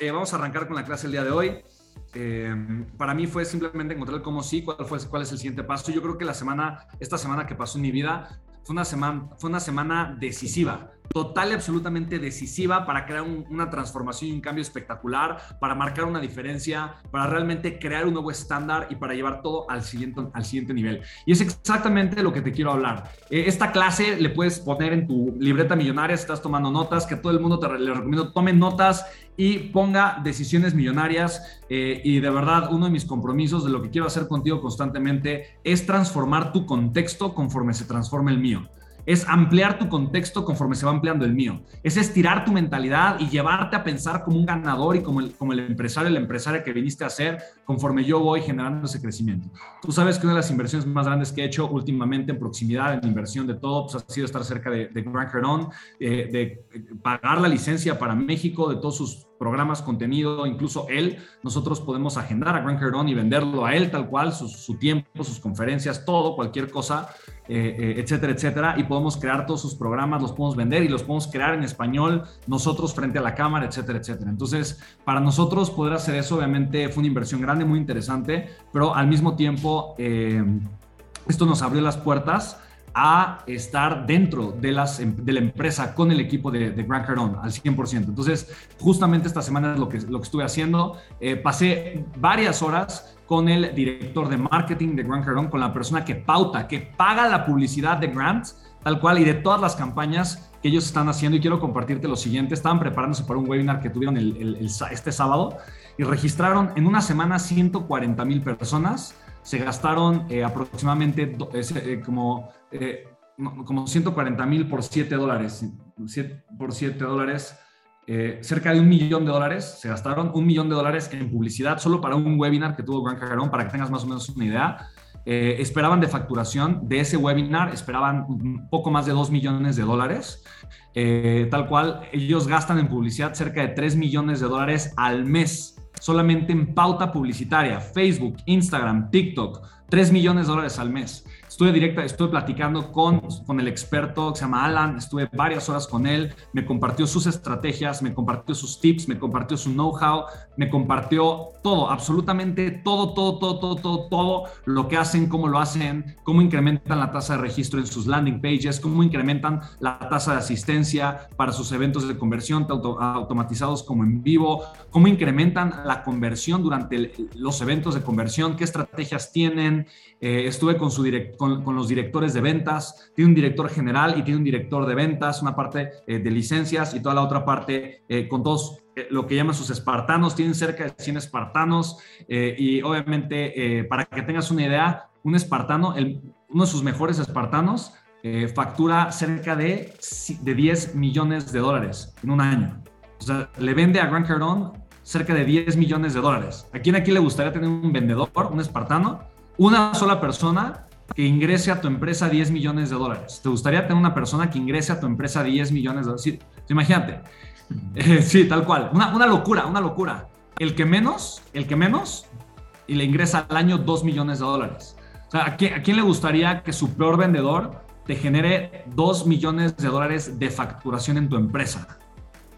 Eh, vamos a arrancar con la clase el día de hoy. Eh, para mí fue simplemente encontrar cómo sí, cuál, fue, cuál es el siguiente paso. Yo creo que la semana, esta semana que pasó en mi vida, fue una semana, fue una semana decisiva, total y absolutamente decisiva para crear una transformación y un cambio espectacular, para marcar una diferencia, para realmente crear un nuevo estándar y para llevar todo al siguiente, al siguiente nivel. Y es exactamente lo que te quiero hablar. Eh, esta clase le puedes poner en tu libreta millonaria si estás tomando notas, que todo el mundo te le recomiendo tomen notas y ponga decisiones millonarias. Eh, y de verdad, uno de mis compromisos de lo que quiero hacer contigo constantemente es transformar tu contexto conforme se transforme el mío es ampliar tu contexto conforme se va ampliando el mío. Es estirar tu mentalidad y llevarte a pensar como un ganador y como el, como el empresario, la empresaria que viniste a ser conforme yo voy generando ese crecimiento. Tú sabes que una de las inversiones más grandes que he hecho últimamente en proximidad, en inversión de todo, pues ha sido estar cerca de, de Cardone, eh, de pagar la licencia para México, de todos sus programas, contenido, incluso él, nosotros podemos agendar a Grant Cardone y venderlo a él tal cual, su, tiempo, sus conferencias, todo, cualquier cosa, eh, eh, etcétera, etcétera, y podemos crear todos sus programas, los podemos vender y los podemos crear en español nosotros frente a la cámara, etcétera, etcétera. Entonces, para nosotros poder hacer eso, obviamente fue una inversión grande, muy interesante, pero al mismo tiempo, eh, esto nos abrió las puertas a estar dentro de, las, em, de la empresa con el equipo de, de Grant Cardone al 100%. Entonces, justamente esta semana es lo que, lo que estuve haciendo. Eh, pasé varias horas con el director de marketing de Grant Cardone, con la persona que pauta, que paga la publicidad de Grant, tal cual, y de todas las campañas que ellos están haciendo. Y quiero compartirte lo siguiente. Estaban preparándose para un webinar que tuvieron este sábado y registraron en una semana 140 mil personas se gastaron eh, aproximadamente eh, como, eh, como 140 mil por 7 dólares. por 7 dólares, cerca de un millón de dólares. Se gastaron un millón de dólares en publicidad solo para un webinar que tuvo Gran Cagarón, para que tengas más o menos una idea. esperaban de facturación de ese webinar, esperaban un poco más de 2 millones de dólares. tal cual, ellos gastan en publicidad cerca de 3 millones de dólares al mes solamente en pauta publicitaria, Facebook, Instagram, TikTok, 3 millones de dólares al mes. Estuve directa, estuve platicando con, con el experto que se llama Alan, estuve varias horas con él, me compartió sus estrategias, me compartió sus tips, me compartió su know-how, me compartió todo, absolutamente todo, todo, todo, todo, todo, todo lo que hacen, cómo lo hacen, cómo incrementan la tasa de registro en sus landing pages, cómo incrementan la tasa de asistencia para sus eventos de conversión, tanto automatizados como en vivo, cómo incrementan la conversión durante los eventos de conversión, qué estrategias tienen. Eh, estuve con, su con, los directores de ventas, tiene un director general y tiene un director de ventas, una parte eh, de licencias y toda la otra parte eh, con todos lo que llaman sus espartanos, tienen cerca de 100 espartanos y obviamente para que tengas una idea, un espartano, uno de sus mejores espartanos factura cerca de, de 10 millones de dólares en un año. O sea, le vende a Grant Cardone cerca de 10 millones de dólares. ¿A quién aquí le gustaría tener un vendedor, un espartano? Una sola persona que ingrese a tu empresa 10 millones de dólares. ¿Te gustaría tener una persona que ingrese a tu empresa 10 millones de dólares? Sí, imagínate. Eh, sí, tal cual. Una, una, locura, una locura. El que menos, el que menos, y le ingresa al año 2 millones de dólares. O sea, ¿a quién, ¿a quién le gustaría que su peor vendedor te genere 2 millones de dólares de facturación en tu empresa?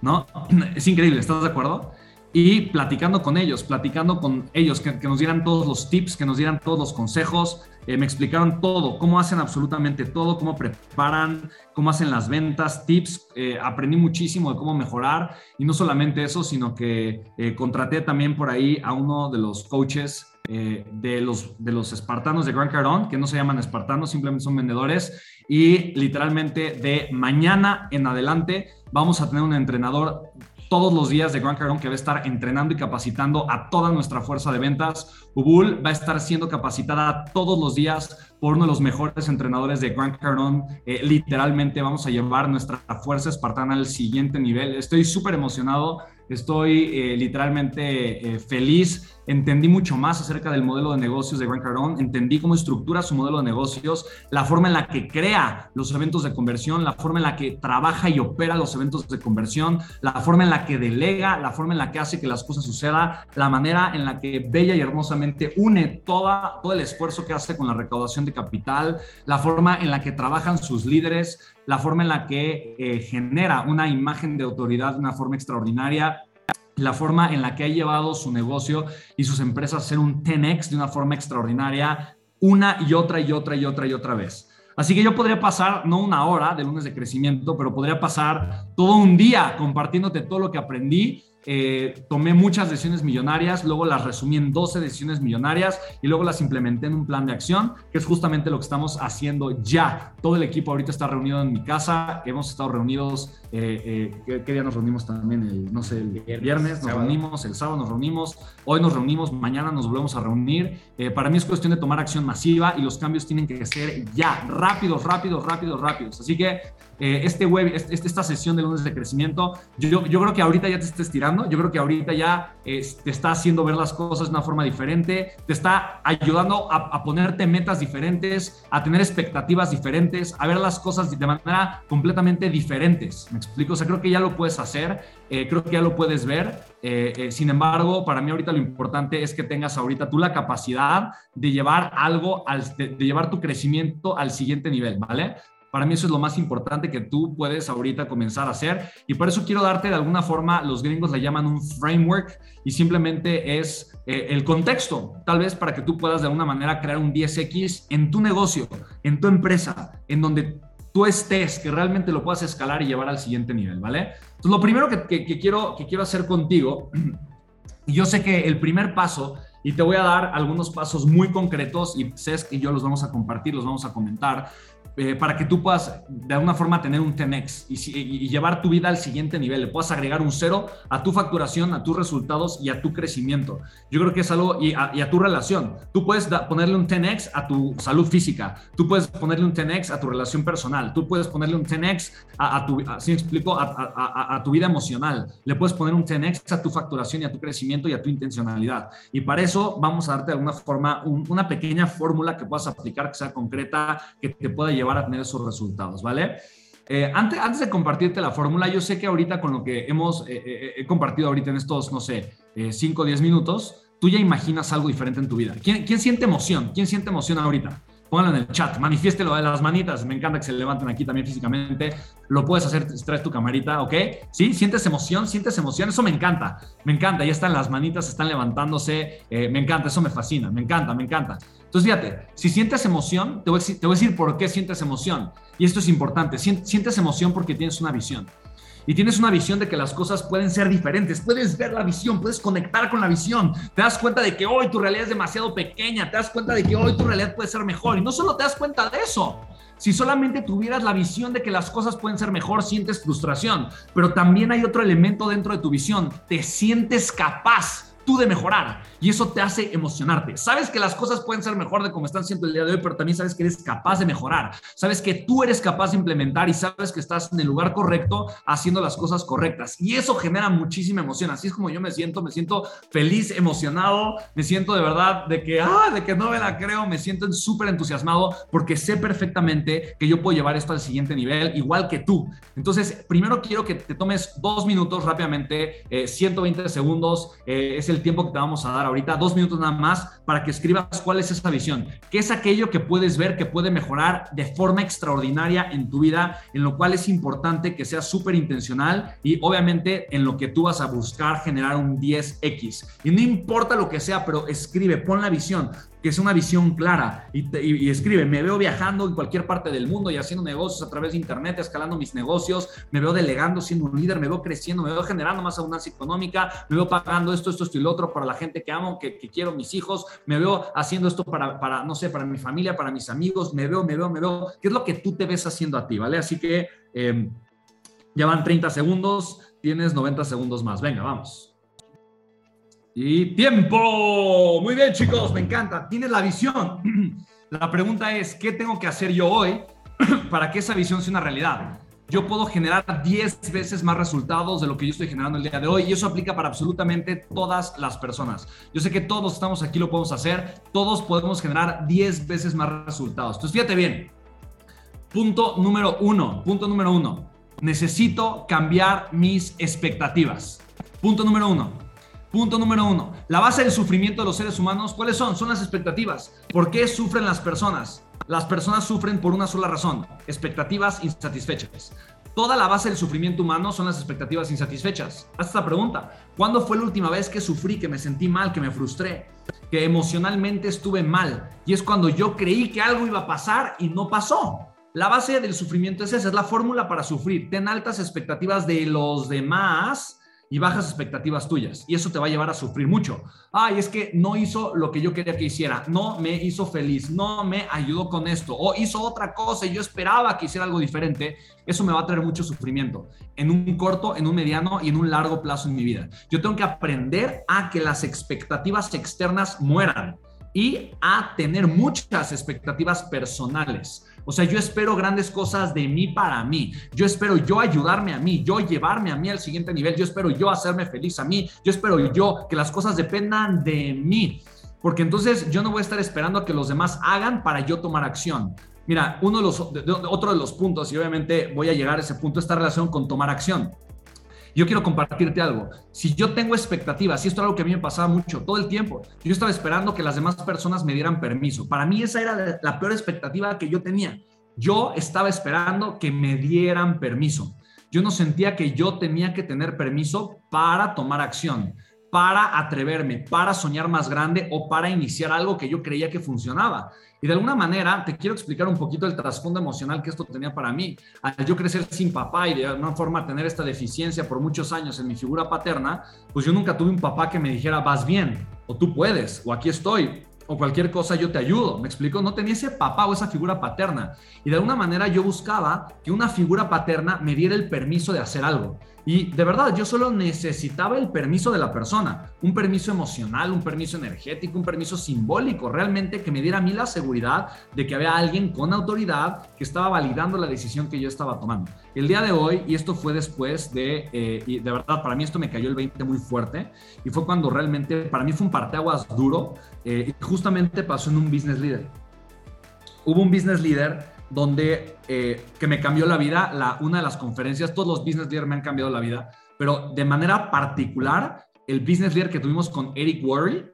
¿No? Es increíble, ¿estás de acuerdo? Y platicando con ellos, platicando con ellos, que, nos dieran todos los tips, que nos dieran todos los consejos, eh, me explicaron todo, cómo hacen absolutamente todo, cómo preparan, cómo hacen las ventas, tips, eh, aprendí muchísimo de cómo mejorar y no solamente eso, sino que eh, contraté también por ahí a uno de los coaches de, los, de los espartanos de Gran Cardón, que no se llaman espartanos, simplemente son vendedores y literalmente de mañana en adelante vamos a tener un entrenador todos los días de Grant Cardone que va a estar entrenando y capacitando a toda nuestra fuerza de ventas. Ubul va a estar siendo capacitada todos los días por uno de los mejores entrenadores de Grant Cardone. Eh, literalmente vamos a llevar nuestra fuerza espartana al siguiente nivel. Estoy súper emocionado Estoy eh, literalmente eh, feliz. Entendí mucho más acerca del modelo de negocios de Grant Cardone. Entendí cómo estructura su modelo de negocios, la forma en la que crea los eventos de conversión, la forma en la que trabaja y opera los eventos de conversión, la forma en la que delega, la forma en la que hace que las cosas sucedan, la manera en la que bella y hermosamente une toda, todo el esfuerzo que hace con la recaudación de capital, la forma en la que trabajan sus líderes, la forma en la que eh, genera una imagen de autoridad de una forma extraordinaria la forma en la que ha llevado su negocio y sus empresas a ser un 10x de una forma extraordinaria una y otra y otra y otra y otra vez. Así que yo podría pasar, no una hora de lunes de crecimiento, pero podría pasar todo un día compartiéndote todo lo que aprendí eh, tomé muchas decisiones millonarias, luego las resumí en 12 decisiones millonarias y luego las implementé en un plan de acción, que es justamente lo que estamos haciendo ya. Todo el equipo ahorita está reunido en mi casa, hemos estado reunidos, eh, eh, ¿qué, día nos reunimos también? El, no sé, el viernes, nos reunimos, el sábado nos reunimos, hoy nos reunimos, mañana nos volvemos a reunir. para mí es cuestión de tomar acción masiva y los cambios tienen que ser ya, rápidos, rápidos, rápidos, rápidos. Así que este web, este, esta sesión de lunes de crecimiento, yo, yo creo que ahorita ya te estés tirando yo creo que ahorita ya te está haciendo ver las cosas de una forma diferente, te está ayudando a, ponerte metas diferentes, a tener expectativas diferentes, a ver las cosas de manera completamente diferentes. ¿Me explico? O sea, creo que ya lo puedes hacer, eh, creo que ya lo puedes ver. Eh, eh, sin embargo, para mí ahorita lo importante es que tengas ahorita tú la capacidad de llevar algo, al, de llevar tu crecimiento al siguiente nivel, ¿vale? Para mí eso es lo más importante que tú puedes ahorita comenzar a hacer y por eso quiero darte de alguna forma, los gringos le llaman un framework y simplemente es eh, el contexto, tal vez para que tú puedas de alguna manera crear un 10X en tu negocio, en tu empresa, en donde tú estés, que realmente lo puedas escalar y llevar al siguiente nivel, ¿vale? Entonces, lo primero que, quiero, que quiero hacer contigo, y yo sé que el primer paso y te voy a dar algunos pasos muy concretos y sé que yo los vamos a compartir, los vamos a comentar, eh, para que tú puedas de alguna forma tener un 10x y, llevar tu vida al siguiente nivel. Le puedas agregar un cero a tu facturación, a tus resultados y a tu crecimiento. Yo creo que es algo y a, tu relación. Tú puedes ponerle un 10x a tu salud física. Tú puedes ponerle un 10x a tu relación personal. Tú puedes ponerle un 10x a, tu, ¿sí explico? A, tu vida emocional. Le puedes poner un 10x a tu facturación y a tu crecimiento y a tu intencionalidad. Y para eso vamos a darte de alguna forma una pequeña fórmula que puedas aplicar, que sea concreta, que te pueda llevar a tener esos resultados, ¿vale? Eh, antes, antes de compartirte la fórmula, yo sé que ahorita con lo que hemos eh, eh, compartido ahorita en estos, no sé, 5 o 10 minutos, tú ya imaginas algo diferente en tu vida. ¿Quién, ¿Quién siente emoción? ¿Quién siente emoción ahorita? Pónganlo en el chat, manifiéstelo de las manitas, me encanta que se levanten aquí también físicamente, lo puedes hacer, traes tu camarita, ¿ok? ¿Sí? ¿Sientes emoción? ¿Sientes emoción? Eso me encanta, me encanta, ya están las manitas, están levantándose, me encanta, eso me fascina, me encanta, me encanta. Entonces, fíjate, si sientes emoción, te voy, a decir, te voy a decir por qué sientes emoción. Y esto es importante. Sientes emoción porque tienes una visión. Y tienes una visión de que las cosas pueden ser diferentes. Puedes ver la visión, puedes conectar con la visión. Te das cuenta de que hoy tu realidad es demasiado pequeña. Te das cuenta de que hoy tu realidad puede ser mejor. Y no solo te das cuenta de eso. Si solamente tuvieras la visión de que las cosas pueden ser mejor, sientes frustración. Pero también hay otro elemento dentro de tu visión. Te sientes capaz tú de mejorar y eso te hace emocionarte. Sabes que las cosas pueden ser mejor de como están siendo el día de hoy, pero también sabes que eres capaz de mejorar. Sabes que tú eres capaz de implementar y sabes que estás en el lugar correcto haciendo las cosas correctas. Y eso genera muchísima emoción. Así es como yo me siento, me siento feliz, emocionado, me siento de verdad de que, ah, de que no me la creo, me siento súper entusiasmado porque sé perfectamente que yo puedo llevar esto al siguiente nivel, igual que tú. Entonces, primero quiero que te tomes dos minutos rápidamente, 120 eh, segundos, eh, es el tiempo que te vamos a dar ahorita, dos minutos nada más, para que escribas cuál es esa visión, qué es aquello que puedes ver que puede mejorar de forma extraordinaria en tu vida, en lo cual es importante que sea súper intencional y obviamente en lo que tú vas a buscar generar un 10X. Y no importa lo que sea, pero escribe, pon la visión que es una visión clara y, escribe, me veo viajando en cualquier parte del mundo y haciendo negocios a través de Internet, escalando mis negocios, me veo delegando siendo un líder, me veo creciendo, me veo generando más abundancia económica, me veo pagando esto, esto, esto y lo otro para la gente que amo, que, quiero, mis hijos, me veo haciendo esto para, para, no sé, para mi familia, para mis amigos, me veo, me veo, me veo, ¿qué es lo que tú te ves haciendo a ti, ¿vale? Así que em, ya van 30 segundos, tienes 90 segundos más, venga, vamos. Y tiempo. Muy bien, chicos, me encanta. Tienes la visión. La pregunta es, ¿qué tengo que hacer yo hoy para que esa visión sea una realidad? Yo puedo generar 10 veces más resultados de lo que yo estoy generando el día de hoy y eso aplica para absolutamente todas las personas. Yo sé que todos estamos aquí, lo podemos hacer, todos podemos generar 10 veces más resultados. Entonces, fíjate bien. Punto número uno, punto número uno. Necesito cambiar mis expectativas. Punto número uno Punto número uno. La base del sufrimiento de los seres humanos, ¿cuáles son? Son las expectativas. ¿Por qué sufren las personas? Las personas sufren por una sola razón, expectativas insatisfechas. Toda la base del sufrimiento humano son las expectativas insatisfechas. Haz esta pregunta. ¿Cuándo fue la última vez que sufrí, que me sentí mal, que me frustré, que emocionalmente estuve mal? Y es cuando yo creí que algo iba a pasar y no pasó. La base del sufrimiento es esa, es la fórmula para sufrir. Ten altas expectativas de los demás y bajas expectativas tuyas. Y eso te va a llevar a sufrir mucho. Ay, es que no hizo lo que yo quería que hiciera, no me hizo feliz, no me ayudó con esto, o hizo otra cosa y yo esperaba que hiciera algo diferente. Eso me va a traer mucho sufrimiento en un corto, en un mediano y en un largo plazo en mi vida. Yo tengo que aprender a que las expectativas externas mueran y a tener muchas expectativas personales. O sea, yo espero grandes cosas de mí para mí. Yo espero yo ayudarme a mí, yo llevarme a mí al siguiente nivel. Yo espero yo hacerme feliz a mí. Yo espero yo que las cosas dependan de mí. Porque entonces yo no voy a estar esperando a que los demás hagan para yo tomar acción. Mira, uno de los, otro de los puntos, y obviamente voy a llegar a ese punto, esta relación con tomar acción. Yo quiero compartirte algo. Si yo tengo expectativas, y esto es algo que a mí me pasaba mucho todo el tiempo, yo estaba esperando que las demás personas me dieran permiso. Para mí esa era la peor expectativa que yo tenía. Yo estaba esperando que me dieran permiso. Yo no sentía que yo tenía que tener permiso para tomar acción, para atreverme, para soñar más grande o para iniciar algo que yo creía que funcionaba. Y de alguna manera te quiero explicar un poquito el trasfondo emocional que esto tenía para mí. Al yo crecer sin papá y de alguna forma tener esta deficiencia por muchos años en mi figura paterna, pues yo nunca tuve un papá que me dijera, vas bien, o tú puedes, o aquí estoy, o cualquier cosa yo te ayudo. ¿Me explico? No tenía ese papá o esa figura paterna. Y de alguna manera yo buscaba que una figura paterna me diera el permiso de hacer algo. Y de verdad, yo solo necesitaba el permiso de la persona, un permiso emocional, un permiso energético, un permiso simbólico, realmente que me diera a mí la seguridad de que había alguien con autoridad que estaba validando la decisión que yo estaba tomando. El día de hoy, y esto fue después de, eh, y de verdad, para mí esto me cayó el 20 muy fuerte, y fue cuando realmente, para mí fue un parteaguas duro, eh, y justamente pasó en un business leader. Hubo un business leader donde eh, que me cambió la vida, la, una de las conferencias, todos los business leaders me han cambiado la vida, pero de manera particular, el business leader que tuvimos con Eric Worry,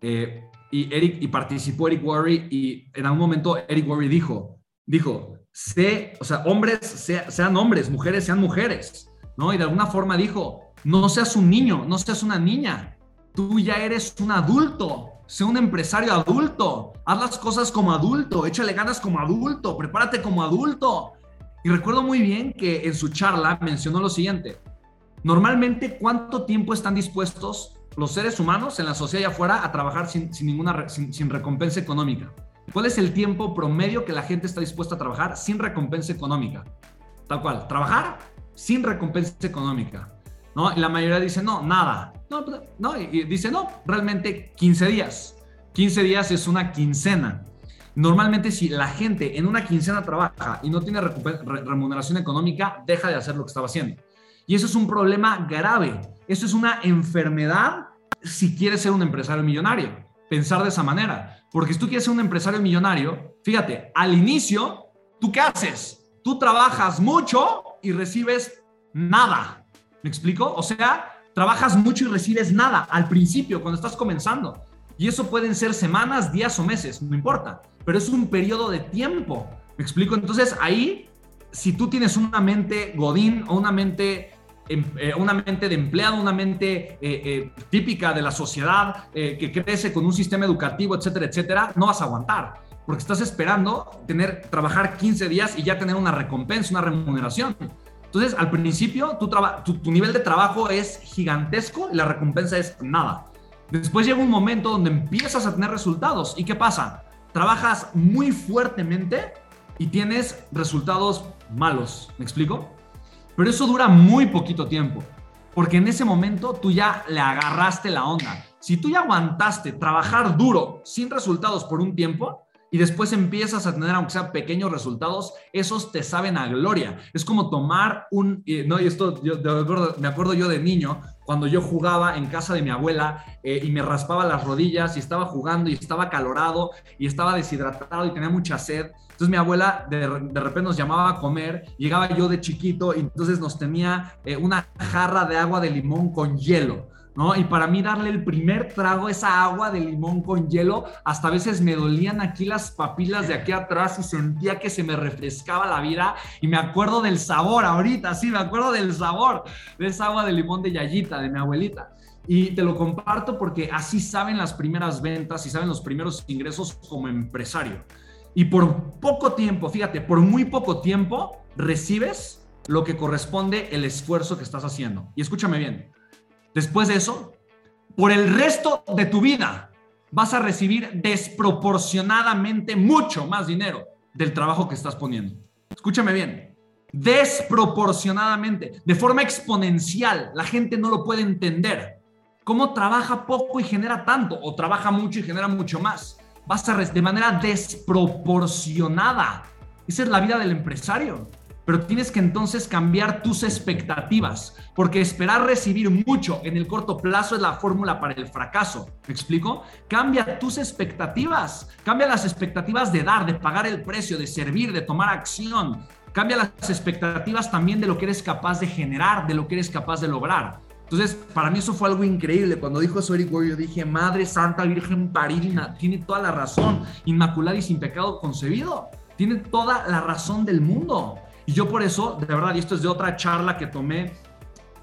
eh, y, Eric, y participó Eric Worry, y en algún momento Eric Worry dijo, dijo, sé, o sea, hombres sean hombres, mujeres sean mujeres, ¿no? Y de alguna forma dijo, no seas un niño, no seas una niña, tú ya eres un adulto, sé un empresario adulto, haz las cosas como adulto, échale ganas como adulto, prepárate como adulto. Y recuerdo muy bien que en su charla mencionó lo siguiente, normalmente cuánto tiempo están dispuestos los seres humanos en la sociedad y afuera a trabajar sin, ninguna sin, recompensa económica. ¿Cuál es el tiempo promedio que la gente está dispuesta a trabajar sin recompensa económica? Tal cual, trabajar sin recompensa económica. ¿no? Y la mayoría dice, no, nada. No, pues, no, y dice, no, realmente 15 días. 15 días es una quincena. Normalmente si la gente en una quincena trabaja y no tiene remuneración económica, deja de hacer lo que estaba haciendo. Y eso es un problema grave. Eso es una enfermedad si quieres ser un empresario millonario. Pensar de esa manera. Porque si tú quieres ser un empresario millonario, fíjate, al inicio, ¿tú qué haces? Tú trabajas mucho y recibes nada. ¿Me explico? O sea, trabajas mucho y recibes nada al principio, cuando estás comenzando. Y eso pueden ser semanas, días o meses, no importa, pero es un periodo de tiempo. ¿Me explico? Entonces ahí, si tú tienes una mente godín o una mente em, eh, una mente de empleado, una mente eh, eh, típica de la sociedad que crece con un sistema educativo, etcétera, etcétera, no vas a aguantar, porque estás esperando tener, trabajar 15 días y ya tener una recompensa, una remuneración. Entonces, al principio, tu, nivel de trabajo es gigantesco y la recompensa es nada. Después llega un momento donde empiezas a tener resultados. ¿Y qué pasa? Trabajas muy fuertemente y tienes resultados malos. ¿Me explico? Pero eso dura muy poquito tiempo. Porque en ese momento tú ya le agarraste la onda. Si tú ya aguantaste trabajar duro sin resultados por un tiempo, y después empiezas a tener, aunque sea pequeños resultados, esos te saben a gloria. Es como tomar un, no, esto yo, me acuerdo yo de niño, cuando yo jugaba en casa de mi abuela eh, y me raspaba las rodillas y estaba jugando y estaba calorado y estaba deshidratado y tenía mucha sed. Entonces mi abuela de, repente nos llamaba a comer, llegaba yo de chiquito y entonces nos tenía eh, una jarra de agua de limón con hielo Y para mí darle el primer trago, esa agua de limón con hielo, hasta a veces me dolían aquí las papilas de aquí atrás y sentía que se me refrescaba la vida y me acuerdo del sabor ahorita, sí, me acuerdo del sabor de esa agua de limón de Yayita, de mi abuelita. Y te lo comparto porque así saben las primeras ventas y saben los primeros ingresos como empresario. Y por poco tiempo, fíjate, por muy poco tiempo recibes lo que corresponde el esfuerzo que estás haciendo. Y escúchame bien, después de eso, por el resto de tu vida vas a recibir desproporcionadamente mucho más dinero del trabajo que estás poniendo. Escúchame bien, desproporcionadamente, de forma exponencial. La gente no lo puede entender. ¿Cómo trabaja poco y genera tanto? ¿O trabaja mucho y genera mucho más? Vas a de manera desproporcionada. Esa es la vida del empresario. Pero tienes que entonces cambiar tus expectativas, porque esperar recibir mucho en el corto plazo es la fórmula para el fracaso. ¿Me explico? Cambia tus expectativas, cambia las expectativas de dar, de pagar el precio, de servir, de tomar acción. Cambia las expectativas también de lo que eres capaz de generar, de lo que eres capaz de lograr. Entonces, para mí eso fue algo increíble. Cuando dijo eso Eric yo dije, Madre Santa Virgen Parina, tiene toda la razón, inmaculada y sin pecado concebido. Tiene toda la razón del mundo. Y yo por eso, de verdad, y esto es de otra charla que tomé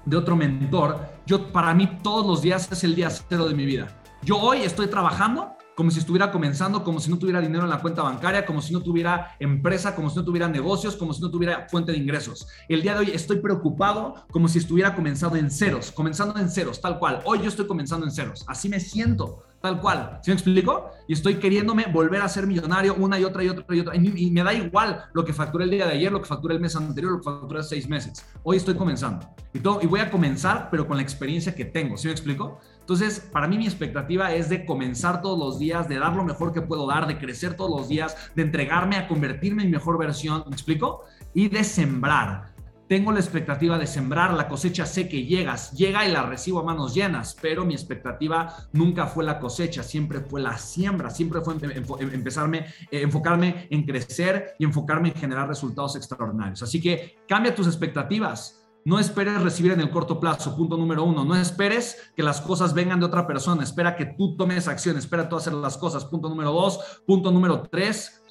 de otro mentor, yo para mí todos los días es el día cero de mi vida. Yo hoy estoy trabajando como si estuviera comenzando, como si no tuviera dinero en la cuenta bancaria, como si no tuviera empresa, como si no tuviera negocios, como si no tuviera fuente de ingresos. El día de hoy estoy preocupado como si estuviera comenzando en ceros, comenzando en ceros, tal cual. Hoy yo estoy comenzando en ceros. Así me siento, tal cual. ¿Sí me explico? Y estoy queriéndome volver a ser millonario una y otra y otra y otra. Y, me da igual lo que facturé el día de ayer, lo que facturé el mes anterior, lo que facturé seis meses. Hoy estoy comenzando. Y, todo, y voy a comenzar, pero con la experiencia que tengo. ¿Sí me explico? Entonces, para mí mi expectativa es de comenzar todos los días, de dar lo mejor que puedo dar, de crecer todos los días, de entregarme a convertirme en mejor versión, ¿me explico? Y de sembrar. Tengo la expectativa de sembrar, la cosecha sé que llegas, llega y la recibo a manos llenas, pero mi expectativa nunca fue la cosecha, siempre fue la siembra, siempre fue empezarme, eh, enfocarme en crecer y enfocarme en generar resultados extraordinarios. Así que cambia tus expectativas, no esperes recibir en el corto plazo, punto número uno. No esperes que las cosas vengan de otra persona. Espera que tú tomes acción. Espera tú hacer las cosas. Punto número dos. Punto número tres.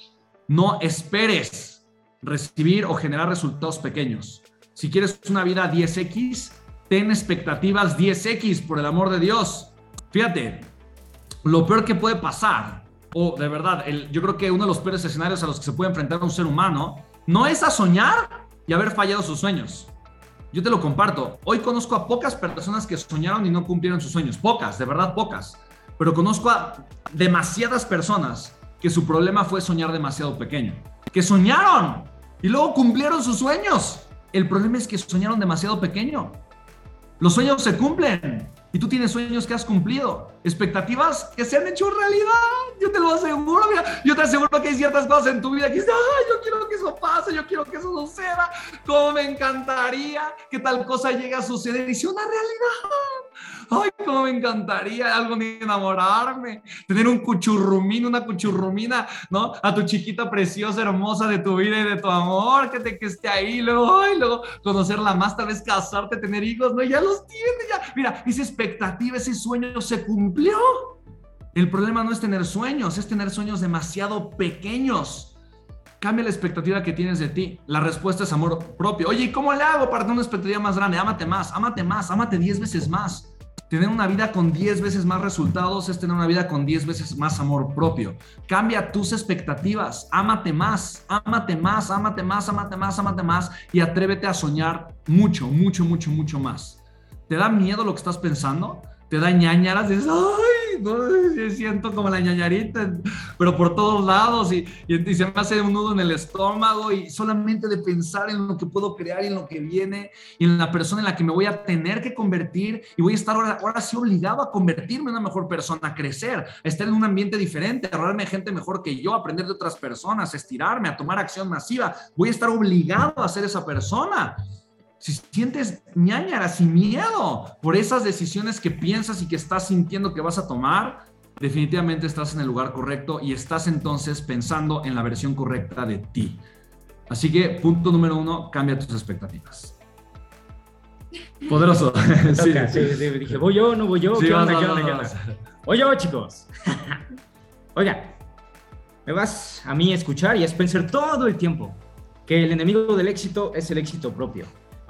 No esperes recibir o generar resultados pequeños. Si quieres una vida 10X, ten expectativas 10X, por el amor de Dios. Fíjate, lo peor que puede pasar, o de verdad, yo creo que uno de los peores escenarios a los que se puede enfrentar un ser humano, no es a soñar y haber fallado sus sueños yo te lo comparto. Hoy conozco a pocas personas que soñaron y no cumplieron sus sueños. Pocas, de verdad pocas. Pero conozco a demasiadas personas que su problema fue soñar demasiado pequeño. Que soñaron y luego cumplieron sus sueños. El problema es que soñaron demasiado pequeño. Los sueños se cumplen y tú tienes sueños que has cumplido, expectativas que se han hecho realidad. Yo te lo aseguro, mira, yo te aseguro que hay ciertas cosas en tu vida que dices, ay, yo quiero que eso pase, yo quiero que eso suceda, cómo me encantaría que tal cosa llegue a suceder y sea una realidad. Ay, cómo me encantaría algún día enamorarme, tener un cuchurrumín, una cuchurrumina, ¿no? A tu chiquita preciosa, hermosa de tu vida y de tu amor, que, te, que esté ahí, luego, ay, luego conocerla más, tal vez casarte, tener hijos, ¿no? Ya los tiene, ya. Mira, esa expectativa, ese sueño se cumplió. El problema no es tener sueños, es tener sueños demasiado pequeños. Cambia la expectativa que tienes de ti. La respuesta es amor propio. Oye, ¿y cómo le hago para tener una expectativa más grande? Ámate más, ámate más, ámate 10 veces más. Tener una vida con 10 veces más resultados es tener una vida con 10 veces más amor propio. Cambia tus expectativas, ámate más, ámate más, ámate más, ámate más, ámate más y atrévete a soñar mucho, mucho, mucho, mucho más. ¿Te da miedo lo que estás pensando? ¿Te da ñañaras? Dices, ¡ay! ¿no? siento como la ñañarita, pero por todos lados y, y, se me hace un nudo en el estómago y solamente de pensar en lo que puedo crear y en lo que viene y en la persona en la que me voy a tener que convertir y voy a estar ahora, ahora sí obligado a convertirme en una mejor persona, a crecer, a estar en un ambiente diferente, a rodearme gente mejor que yo, a aprender de otras personas, a estirarme, a tomar acción masiva. Voy a estar obligado a ser esa persona si sientes ñañaras y miedo por esas decisiones que piensas y que estás sintiendo que vas a tomar, definitivamente estás en el lugar correcto y estás entonces pensando en la versión correcta de ti. Así que punto número uno, cambia tus expectativas. Poderoso. sí. Sí, dije, ¿voy yo no voy yo? ¿Qué onda, qué onda, qué onda? Voy yo, chicos. Oiga, me vas a mí a escuchar y a Spencer todo el tiempo que el enemigo del éxito es el éxito propio.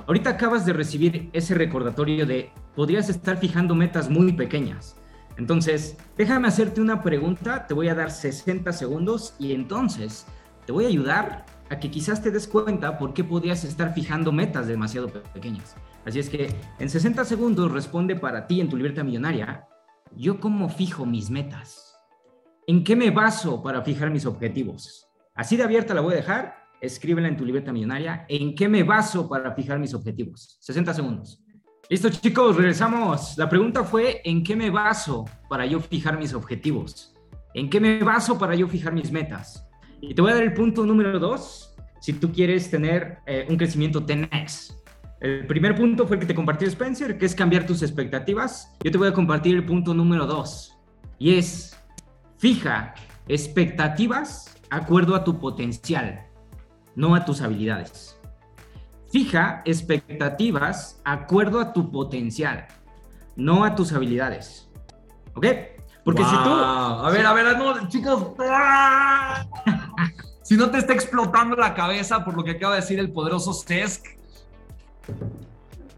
Ahorita acabas de recibir ese recordatorio de podrías estar fijando metas muy pequeñas. Entonces, déjame hacerte una pregunta, te voy a dar 60 segundos y entonces te voy a ayudar a que quizás te des cuenta por qué podrías estar fijando metas demasiado pequeñas. Así es que en 60 segundos responde para ti en tu libertad millonaria, ¿yo cómo fijo mis metas? ¿En qué me baso para fijar mis objetivos? Así de abierta la voy a dejar, escríbela en tu libertad millonaria, ¿en qué me baso para fijar mis objetivos? 60 segundos. Listo chicos, regresamos. La pregunta fue, ¿en qué me baso para yo fijar mis objetivos? ¿En qué me baso para yo fijar mis metas? Y te voy a dar el punto número dos, si tú quieres tener eh, un crecimiento 10x. El primer punto fue el que te compartió Spencer, que es cambiar tus expectativas. Yo te voy a compartir el punto número dos, y es, fija expectativas acuerdo a tu potencial, no a tus habilidades. Fija expectativas acuerdo a tu potencial, no a tus habilidades. ¿Ok? Porque si tú... A ver, a ver, no, chicos. si no te está explotando la cabeza por lo que acaba de decir el poderoso Sesk,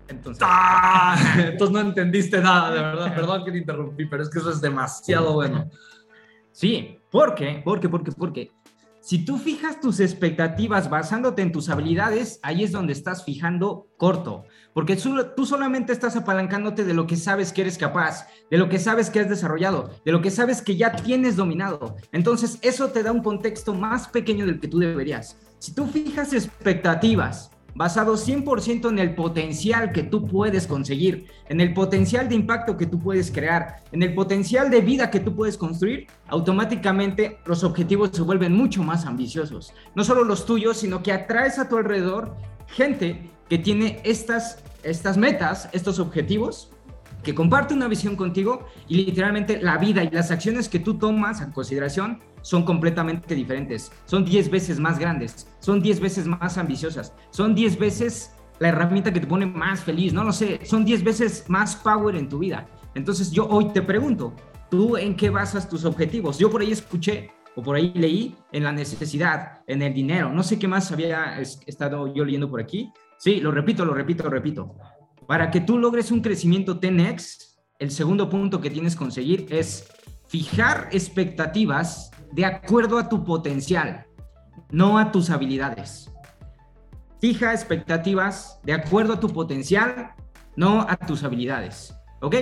entonces, ¡Ah! entonces no entendiste nada, de verdad. Perdón que te interrumpí, pero es que eso es demasiado bueno. Sí, ¿por qué? ¿Por qué? Si tú fijas tus expectativas basándote en tus habilidades, ahí es donde estás fijando corto, porque tú solamente estás apalancándote de lo que sabes que eres capaz, de lo que sabes que has desarrollado, de lo que sabes que ya tienes dominado. Entonces, eso te da un contexto más pequeño del que tú deberías. Si tú fijas expectativas basado 100% en el potencial que tú puedes conseguir, en el potencial de impacto que tú puedes crear, en el potencial de vida que tú puedes construir, automáticamente los objetivos se vuelven mucho más ambiciosos. No solo los tuyos, sino que atraes a tu alrededor gente que tiene estas, estas metas, estos objetivos que comparte una visión contigo y literalmente la vida y las acciones que tú tomas a consideración son completamente diferentes. Son 10 veces más grandes, son 10 veces más ambiciosas, son 10 veces la herramienta que te pone más feliz, no lo sé, son 10 veces más power en tu vida. Entonces yo hoy te pregunto, ¿tú en qué basas tus objetivos? Yo por ahí escuché o por ahí leí en la necesidad, en el dinero, no sé qué más había estado yo leyendo por aquí. Sí, lo repito, lo repito, lo repito. Para que tú logres un crecimiento 10x, el segundo punto que tienes que conseguir es fijar expectativas de acuerdo a tu potencial, no a tus habilidades. Fija expectativas de acuerdo a tu potencial, no a tus habilidades. ¿Ok?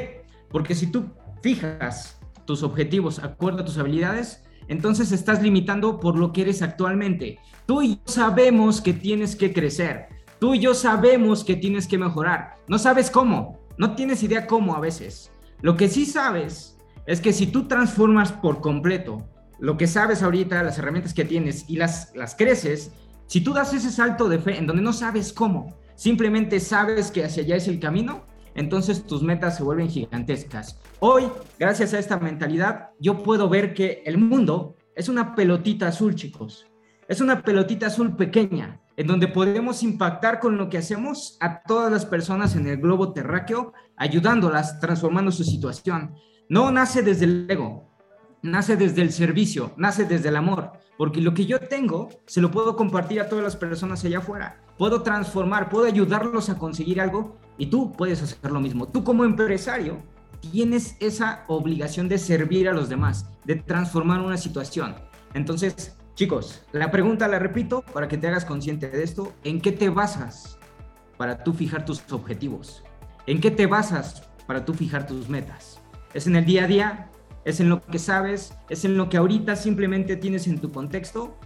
Porque si tú fijas tus objetivos de acuerdo a tus habilidades, entonces estás limitando por lo que eres actualmente. Tú y yo sabemos que tienes que crecer. Tú y yo sabemos que tienes que mejorar. No sabes cómo. No tienes idea cómo a veces. Lo que sí sabes es que si tú transformas por completo lo que sabes ahorita, las herramientas que tienes y las, las creces, si tú das ese salto de fe en donde no sabes cómo, simplemente sabes que hacia allá es el camino, entonces tus metas se vuelven gigantescas. Hoy, gracias a esta mentalidad, yo puedo ver que el mundo es una pelotita azul, chicos. Es una pelotita azul pequeña, en donde podemos impactar con lo que hacemos a todas las personas en el globo terráqueo, ayudándolas, transformando su situación. No nace desde el ego, nace desde el servicio, nace desde el amor, porque lo que yo tengo se lo puedo compartir a todas las personas allá afuera. Puedo transformar, puedo ayudarlos a conseguir algo y tú puedes hacer lo mismo. Tú como empresario tienes esa obligación de servir a los demás, de transformar una situación. Entonces, chicos, la pregunta la repito para que te hagas consciente de esto. ¿En qué te basas para tú fijar tus objetivos? ¿En qué te basas para tú fijar tus metas? ¿Es en el día a día? ¿Es en lo que sabes? ¿Es en lo que ahorita simplemente tienes en tu contexto?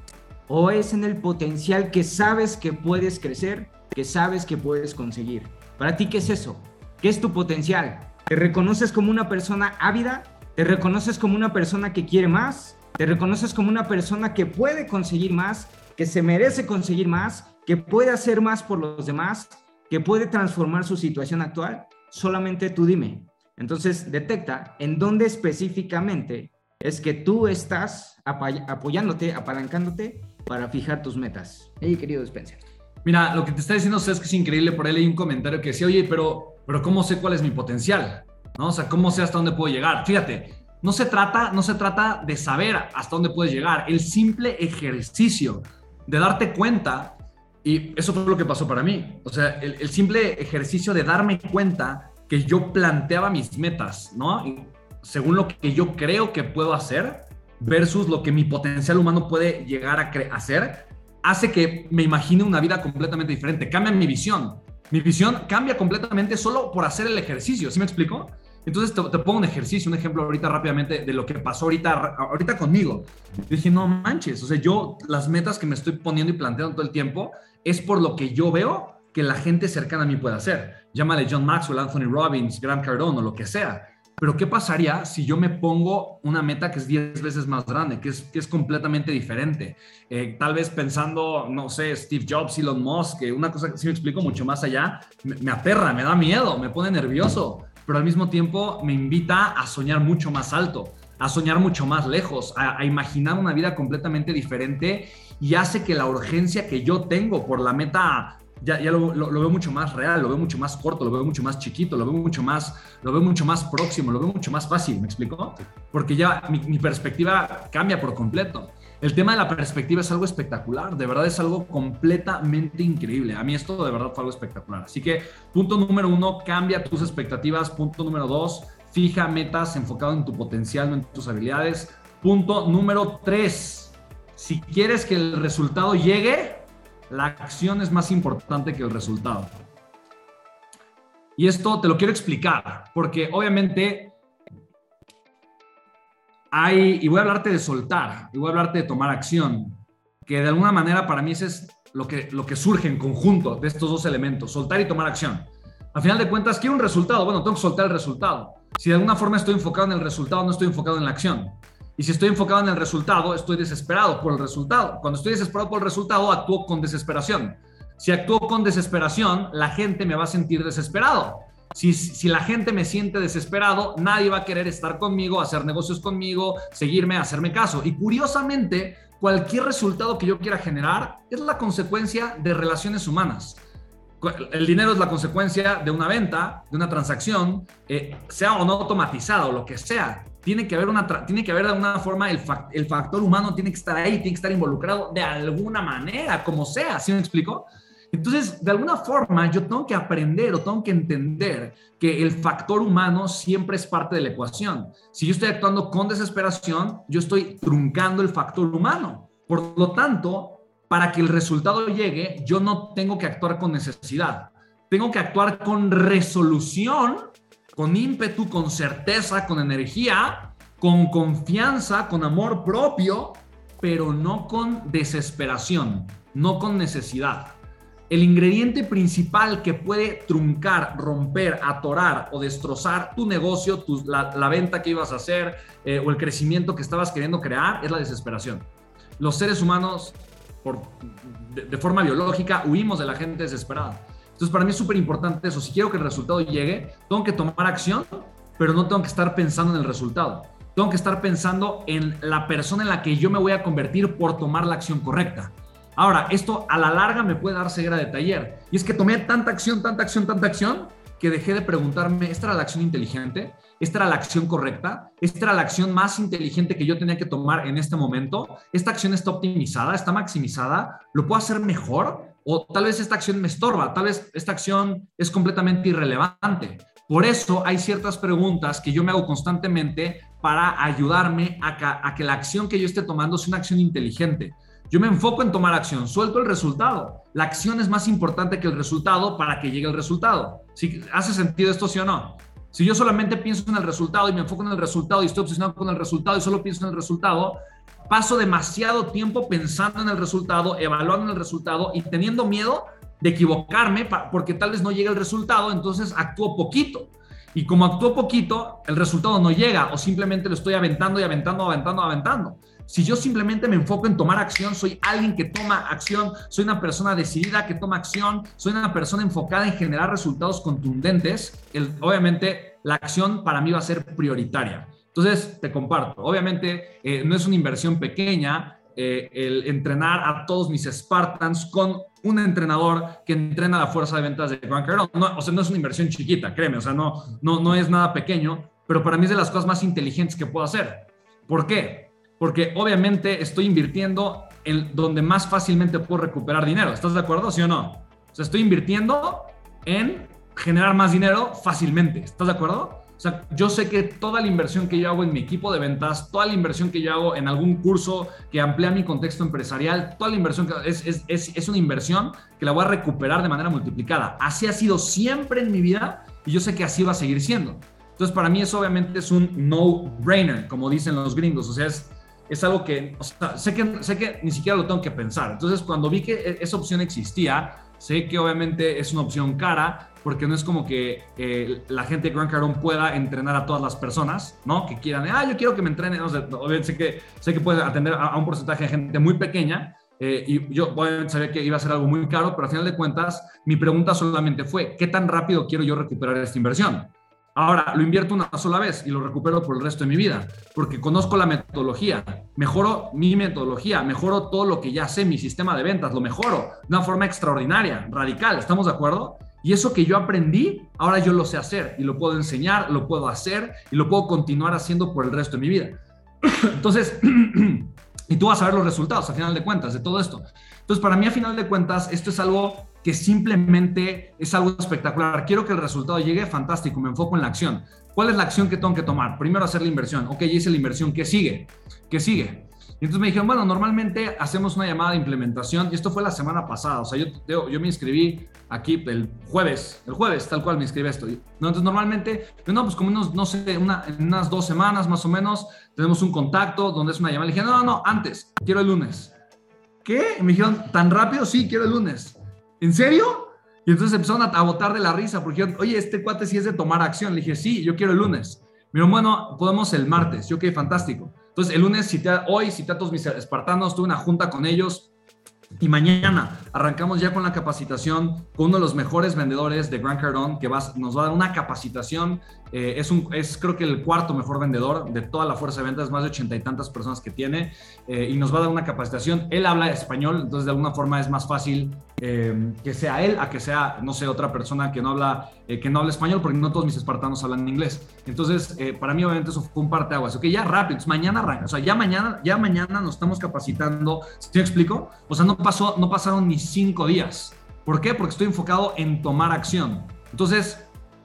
¿O es en el potencial que sabes que puedes crecer, que sabes que puedes conseguir? Para ti, ¿qué es eso? ¿Qué es tu potencial? ¿Te reconoces como una persona ávida? ¿Te reconoces como una persona que quiere más? ¿Te reconoces como una persona que puede conseguir más? ¿Que se merece conseguir más? ¿Que puede hacer más por los demás? ¿Que puede transformar su situación actual? Solamente tú dime, entonces, detecta en dónde específicamente es que tú estás apoyándote, apalancándote para fijar tus metas. Hey, querido Spencer. Mira, lo que te está diciendo es que es increíble. Por ahí hay un comentario que decía, oye, pero, pero ¿cómo sé cuál es mi potencial? ¿No? O sea, ¿cómo sé hasta dónde puedo llegar? Fíjate, no se trata, no se trata de saber hasta dónde puedes llegar. El simple ejercicio de darte cuenta, y eso fue lo que pasó para mí. O sea, el, simple ejercicio de darme cuenta que yo planteaba mis metas, ¿no? según lo que yo creo que puedo hacer versus lo que mi potencial humano puede llegar a hacer, hace que me imagine una vida completamente diferente. Cambia mi visión. Mi visión cambia completamente solo por hacer el ejercicio. ¿Sí me explico? Entonces te, pongo un ejercicio, un ejemplo ahorita rápidamente de lo que pasó ahorita, ahorita conmigo. Yo dije, no manches, o sea, yo las metas que me estoy poniendo y planteando todo el tiempo es por lo que yo veo que la gente cercana a mí puede hacer. Llámale John Maxwell, Anthony Robbins, Grant Cardone o lo que sea. Pero ¿qué pasaría si yo me pongo una meta que es 10 veces más grande, que es, que es completamente diferente? Eh, tal vez pensando, no sé, Steve Jobs, Elon Musk, que una cosa que sí me explico mucho más allá, me, me aterra, me da miedo, me pone nervioso, pero al mismo tiempo me invita a soñar mucho más alto, a soñar mucho más lejos, a, a imaginar una vida completamente diferente y hace que la urgencia que yo tengo por la meta ya, ya lo, lo, veo mucho más real, lo veo mucho más corto, lo veo mucho más chiquito, lo veo mucho más, lo veo mucho más próximo, lo veo mucho más fácil, ¿me explico? Porque ya mi, mi perspectiva cambia por completo. El tema de la perspectiva es algo espectacular, de verdad es algo completamente increíble. A mí esto de verdad fue algo espectacular. Así que punto número uno, cambia tus expectativas. Punto número dos, fija metas enfocado en tu potencial, no en tus habilidades. Punto número tres, si quieres que el resultado llegue, la acción es más importante que el resultado. Y esto te lo quiero explicar, porque obviamente hay, y voy a hablarte de soltar, y voy a hablarte de tomar acción, que de alguna manera para mí es lo que, lo que surge en conjunto de estos dos elementos, soltar y tomar acción. Al final de cuentas, quiero un resultado, bueno, tengo que soltar el resultado. Si de alguna forma estoy enfocado en el resultado, no estoy enfocado en la acción. Y si estoy enfocado en el resultado, estoy desesperado por el resultado. Cuando estoy desesperado por el resultado, actúo con desesperación. Si actúo con desesperación, la gente me va a sentir desesperado. Si, la gente me siente desesperado, nadie va a querer estar conmigo, hacer negocios conmigo, seguirme, hacerme caso. Y curiosamente, cualquier resultado que yo quiera generar es la consecuencia de relaciones humanas. El dinero es la consecuencia de una venta, de una transacción, eh, sea o no automatizado, lo que sea tiene que haber una tiene que haber de alguna forma el, el, factor humano tiene que estar ahí, tiene que estar involucrado de alguna manera, como sea, ¿sí me explico? Entonces, de alguna forma, yo tengo que aprender o tengo que entender que el factor humano siempre es parte de la ecuación. Si yo estoy actuando con desesperación, yo estoy truncando el factor humano. Por lo tanto, para que el resultado llegue, yo no tengo que actuar con necesidad. Tengo que actuar con resolución con ímpetu, con certeza, con energía, con confianza, con amor propio, pero no con desesperación, no con necesidad. El ingrediente principal que puede truncar, romper, atorar o destrozar tu negocio, la, venta que ibas a hacer eh, o el crecimiento que estabas queriendo crear es la desesperación. Los seres humanos, por, de forma biológica, huimos de la gente desesperada. Entonces, para mí es súper importante eso. Si quiero que el resultado llegue, tengo que tomar acción, pero no tengo que estar pensando en el resultado. Tengo que estar pensando en la persona en la que yo me voy a convertir por tomar la acción correcta. Ahora, esto a la larga me puede dar ceguera de taller. Y es que tomé tanta acción, tanta acción, tanta acción, que dejé de preguntarme, ¿esta era la acción inteligente? ¿Esta era la acción correcta? ¿Esta era la acción más inteligente que yo tenía que tomar en este momento? ¿Esta acción está optimizada? ¿Está maximizada? ¿Lo puedo hacer mejor? o tal vez esta acción me estorba, tal vez esta acción es completamente irrelevante. Por eso hay ciertas preguntas que yo me hago constantemente para ayudarme a que, la acción que yo esté tomando sea una acción inteligente. Yo me enfoco en tomar acción, suelto el resultado. La acción es más importante que el resultado para que llegue el resultado. ¿Hace sentido esto, sí o no? Si yo solamente pienso en el resultado y me enfoco en el resultado y estoy obsesionado con el resultado y solo pienso en el resultado, paso demasiado tiempo pensando en el resultado, evaluando el resultado y teniendo miedo de equivocarme porque tal vez no llegue el resultado, entonces actúo poquito. Y como actúo poquito, el resultado no llega o simplemente lo estoy aventando y aventando, aventando, aventando. Si yo simplemente me enfoco en tomar acción, soy alguien que toma acción, soy una persona decidida que toma acción, soy una persona enfocada en generar resultados contundentes, obviamente la acción para mí va a ser prioritaria. Entonces, te comparto, obviamente eh, no es una inversión pequeña, eh, el entrenar a todos mis Spartans con un entrenador que entrena la fuerza de ventas de Grant Cardone. No, o sea, no es una inversión chiquita, créeme, o sea, no, no, no es nada pequeño, pero para mí es de las cosas más inteligentes que puedo hacer. ¿Por qué? Porque obviamente estoy invirtiendo en donde más fácilmente puedo recuperar dinero. ¿Estás de acuerdo, sí o no? O sea, estoy invirtiendo en generar más dinero fácilmente. ¿Estás de acuerdo? O sea, yo sé que toda la inversión que yo hago en mi equipo de ventas, toda la inversión que yo hago en algún curso que amplía mi contexto empresarial, toda la inversión que es, es, es, es una inversión que la voy a recuperar de manera multiplicada. Así ha sido siempre en mi vida y yo sé que así va a seguir siendo. Entonces, para mí eso obviamente es un no-brainer, como dicen los gringos. O sea, es, es algo que, o sea, sé que, sé que ni siquiera lo tengo que pensar. Entonces, cuando vi que e, esa opción existía, sé que obviamente es una opción cara, porque no es como que eh, la gente de Gran Cardone pueda entrenar a todas las personas, ¿no? Que quieran, ah, yo quiero que me entrenen, no sé, obviamente sé que, sé que puede atender a, un porcentaje de gente muy pequeña, eh, y yo obviamente sabía que iba a ser algo muy caro, pero al final de cuentas, mi pregunta solamente fue, ¿qué tan rápido quiero yo recuperar esta inversión? Ahora lo invierto una sola vez y lo recupero por el resto de mi vida, porque conozco la metodología, mejoro mi metodología, mejoro todo lo que ya sé, mi sistema de ventas, lo mejoro de una forma extraordinaria, radical, ¿estamos de acuerdo? Y eso que yo aprendí, ahora yo lo sé hacer y lo puedo enseñar, lo puedo hacer y lo puedo continuar haciendo por el resto de mi vida. Entonces, y tú vas a ver los resultados a final de cuentas de todo esto. Entonces, para mí a final de cuentas, esto es algo que simplemente es algo espectacular. Quiero que el resultado llegue fantástico, me enfoco en la acción. ¿Cuál es la acción que tengo que tomar? Primero hacer la inversión. Ok, hice la inversión, ¿qué sigue? ¿Qué sigue? Y entonces me dijeron, bueno, normalmente hacemos una llamada de implementación y esto fue la semana pasada. O sea, yo, yo me inscribí aquí el jueves, el jueves, tal cual me inscribí esto. ¿no? Entonces normalmente, no, pues como unos, no sé, en unas dos semanas más o menos, tenemos un contacto donde es una llamada. Le dije, no, no, no, antes, quiero el lunes. ¿Qué? Y me dijeron, ¿tan rápido? Sí, quiero el lunes. ¿En serio? Y entonces empezaron a, a botar de la risa porque, oye, este cuate sí es de tomar acción. Le dije, sí, yo quiero el lunes. Dijeron, bueno, podemos el martes. Yo, ok, fantástico. Entonces, el lunes, cité, hoy cité a todos mis espartanos, tuve una junta con ellos y mañana arrancamos ya con la capacitación con uno de los mejores vendedores de Grand Cardone que nos va a dar una capacitación eh, es, un, es creo que el cuarto mejor vendedor de toda la fuerza de ventas, más de ochenta y tantas personas que tiene, eh, y nos va a dar una capacitación. Él habla español, entonces de alguna forma es más fácil eh, que sea él a que sea, no sé, otra persona que no habla, que no habla español, porque no todos mis espartanos hablan inglés. Entonces, para mí obviamente eso fue un parte de aguas. Ok, ya rápido, mañana arranca, ya mañana, ya mañana nos estamos capacitando. ¿Sí me explico? O sea, no, pasó, no pasaron ni cinco días. ¿Por qué? Porque estoy enfocado en tomar acción. Entonces,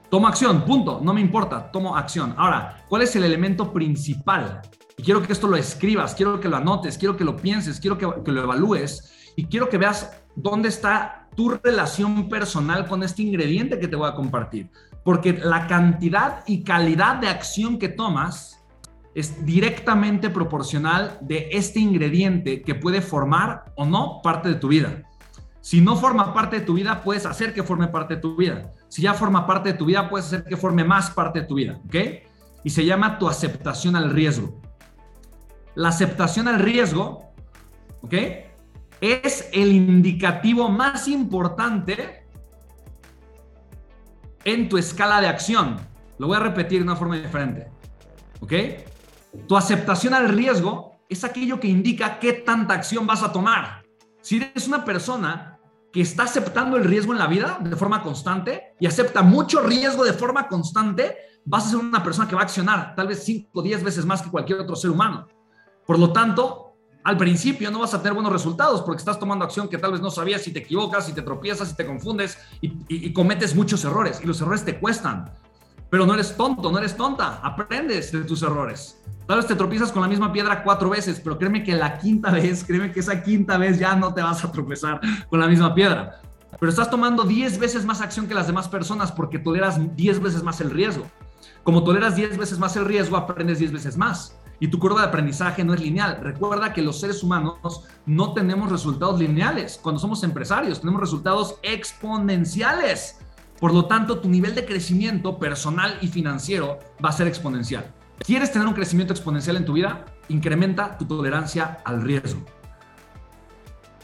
Tomo acción, punto, no me importa, tomo acción. Ahora, ¿cuál es el elemento principal? Y quiero que esto lo escribas, quiero que lo anotes, quiero que lo pienses, quiero que lo evalúes y quiero que veas dónde está tu relación personal con este ingrediente que te voy a compartir. Porque la cantidad y calidad de acción que tomas es directamente proporcional de este ingrediente que puede formar o no parte de tu vida. Si no forma parte de tu vida, puedes hacer que forme parte de tu vida. Si ya forma parte de tu vida, puedes hacer que forme más parte de tu vida, ¿ok? Y se llama tu aceptación al riesgo. La aceptación al riesgo, ¿ok? Es el indicativo más importante en tu escala de acción. Lo voy a repetir de una forma diferente, ¿ok? Tu aceptación al riesgo es aquello que indica qué tanta acción vas a tomar. Si eres una persona que está aceptando el riesgo en la vida de forma constante y acepta mucho riesgo de forma constante, vas a ser una persona que va a accionar tal vez 5 o 10 veces más que cualquier otro ser humano. Por lo tanto, al principio no vas a tener buenos resultados porque estás tomando acción que tal vez no sabías si te equivocas, si te tropiezas, si te confundes y, y cometes muchos errores y los errores te cuestan. Pero no eres tonto, no eres tonta, aprendes de tus errores. Tal vez te tropiezas con la misma piedra cuatro veces, pero créeme que la quinta vez, créeme que esa quinta vez ya no te vas a tropezar con la misma piedra. Pero estás tomando diez veces más acción que las demás personas porque toleras diez veces más el riesgo. Como toleras diez veces más el riesgo, aprendes diez veces más. Y tu curva de aprendizaje no es lineal. Recuerda que los seres humanos no tenemos resultados lineales. Cuando somos empresarios, tenemos resultados exponenciales. Por lo tanto, tu nivel de crecimiento personal y financiero va a ser exponencial. ¿Quieres tener un crecimiento exponencial en tu vida? Incrementa tu tolerancia al riesgo.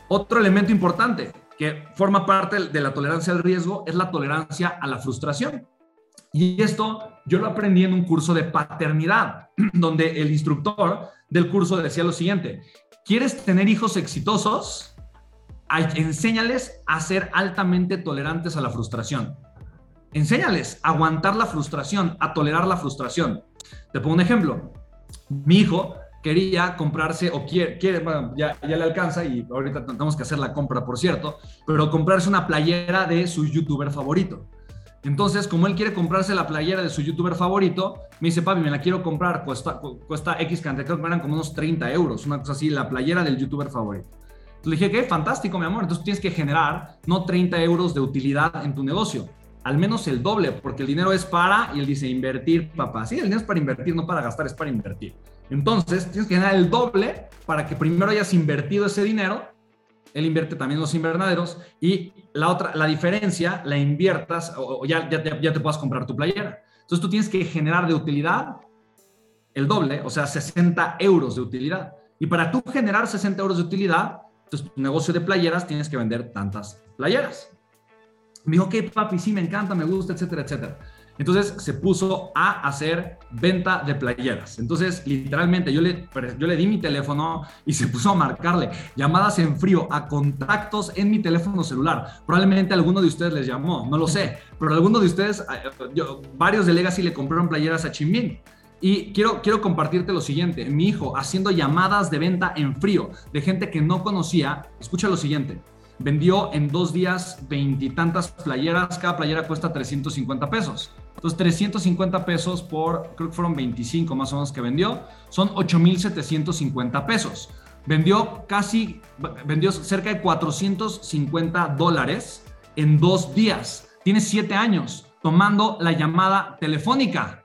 Otro elemento importante que forma parte de la tolerancia al riesgo es la tolerancia a la frustración. Y esto yo lo aprendí en un curso de paternidad, donde el instructor del curso decía lo siguiente, ¿Quieres tener hijos exitosos? enséñales a ser altamente tolerantes a la frustración. Enséñales a aguantar la frustración, a tolerar la frustración. Te pongo un ejemplo. Mi hijo quería comprarse o quiere, quiere ya, ya, le alcanza y ahorita tenemos que hacer la compra, por cierto, pero comprarse una playera de su youtuber favorito. Entonces, como él quiere comprarse la playera de su youtuber favorito, me dice, papi, me la quiero comprar, cuesta, X cantidad, creo que eran como unos 30 euros, una cosa así, la playera del youtuber favorito. Entonces le dije, qué fantástico, mi amor, entonces tienes que generar no 30 euros de utilidad en tu negocio, al menos el doble, porque el dinero es para, y él dice, invertir, papá. Sí, el dinero es para invertir, no para gastar, es para invertir. Entonces, tienes que generar el doble para que primero hayas invertido ese dinero él invierte también los invernaderos y la otra, la diferencia la inviertas o, ya, ya, ya, te puedas comprar tu playera. Entonces tú tienes que generar de utilidad el doble, o sea, 60 euros de utilidad. Y para tú generar 60 euros de utilidad, entonces tu negocio de playeras tienes que vender tantas playeras. Me dijo, ok, papi, sí, me encanta, me gusta, etcétera, etcétera. Entonces se puso a hacer venta de playeras. Entonces, literalmente, yo le, yo le di mi teléfono y se puso a marcarle llamadas en frío a contactos en mi teléfono celular. Probablemente alguno de ustedes les llamó, no lo sé, pero alguno de ustedes, yo, varios de Legacy le compraron playeras a Chimbin. Y quiero, quiero compartirte lo siguiente, mi hijo haciendo llamadas de venta en frío de gente que no conocía, escucha lo siguiente, vendió en dos días veintitantas playeras, cada playera cuesta 350 pesos. Entonces, 350 pesos por, creo que fueron 25 más o menos que vendió, son 8,750 pesos. Vendió casi, vendió cerca de 450 dólares en dos días. Tiene siete años tomando la llamada telefónica,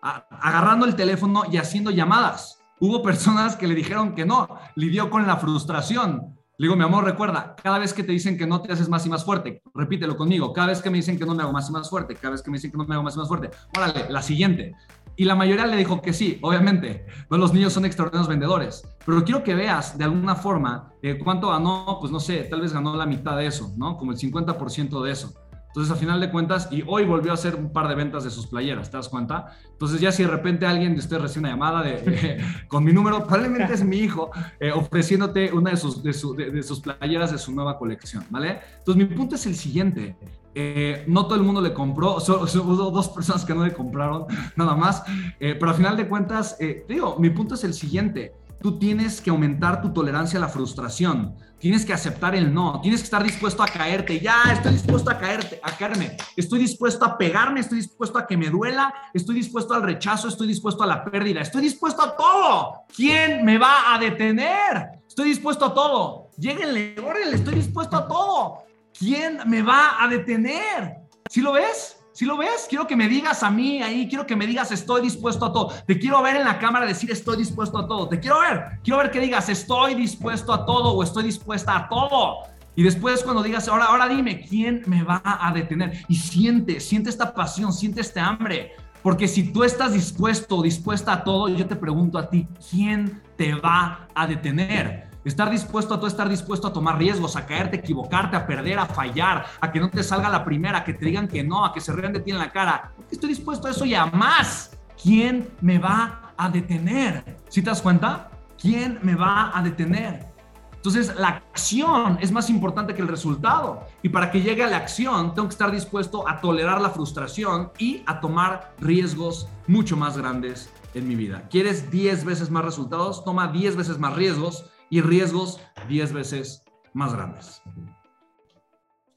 agarrando el teléfono y haciendo llamadas. Hubo personas que le dijeron que no, lidió con la frustración, le digo, mi amor, recuerda, cada vez que te dicen que no te haces más y más fuerte, repítelo conmigo. Cada vez que me dicen que no me hago más y más fuerte, cada vez que me dicen que no me hago más y más fuerte, órale, la siguiente. Y la mayoría le dijo que sí, obviamente. No, los niños son extraordinarios vendedores. Pero quiero que veas de alguna forma eh, cuánto ganó, pues no sé, tal vez ganó la mitad de eso, ¿no? Como el 50% de eso. Entonces, a final de cuentas, y hoy volvió a hacer un par de ventas de sus playeras, ¿te das cuenta? Entonces, ya si de repente alguien de ustedes recibe una llamada de, con mi número, probablemente es mi hijo eh, ofreciéndote una de sus, de, sus playeras de su nueva colección, ¿vale? Entonces, mi punto es el siguiente. Eh, no todo el mundo le compró, solo, hubo dos personas que no le compraron, nada más. Eh, pero a final de cuentas, digo, mi punto es el siguiente tú tienes que aumentar tu tolerancia a la frustración. Tienes que aceptar el no. Tienes que estar dispuesto a caerte. Ya, estoy dispuesto a caerte, a caerme. Estoy dispuesto a pegarme. Estoy dispuesto a que me duela. Estoy dispuesto al rechazo. Estoy dispuesto a la pérdida. Estoy dispuesto a todo. ¿Quién me va a detener? Estoy dispuesto a todo. Lléguenle, órale, estoy dispuesto a todo. ¿Quién me va a detener? ¿Sí lo ves? Si lo ves, quiero que me digas a mí ahí, quiero que me digas estoy dispuesto a todo. Te quiero ver en la cámara decir estoy dispuesto a todo. Te quiero ver, quiero ver que digas estoy dispuesto a todo o estoy dispuesta a todo. Y después cuando digas, ahora, ahora dime, ¿quién me va a detener? Y siente, siente esta pasión, siente este hambre. Porque si tú estás dispuesto o dispuesta a todo, yo te pregunto a ti, ¿quién te va a detener? Estar dispuesto a todo, estar dispuesto a tomar riesgos, a caerte, equivocarte, a perder, a fallar, a que no te salga la primera, a que te digan que no, a que se rían de ti en la cara. Estoy dispuesto a eso y a más. ¿Quién me va a detener? ¿Sí te das cuenta? ¿Quién me va a detener? Entonces, la acción es más importante que el resultado. Y para que llegue a la acción, tengo que estar dispuesto a tolerar la frustración y a tomar riesgos mucho más grandes en mi vida. ¿Quieres 10 veces más resultados? Toma 10 veces más riesgos y riesgos 10 veces más grandes.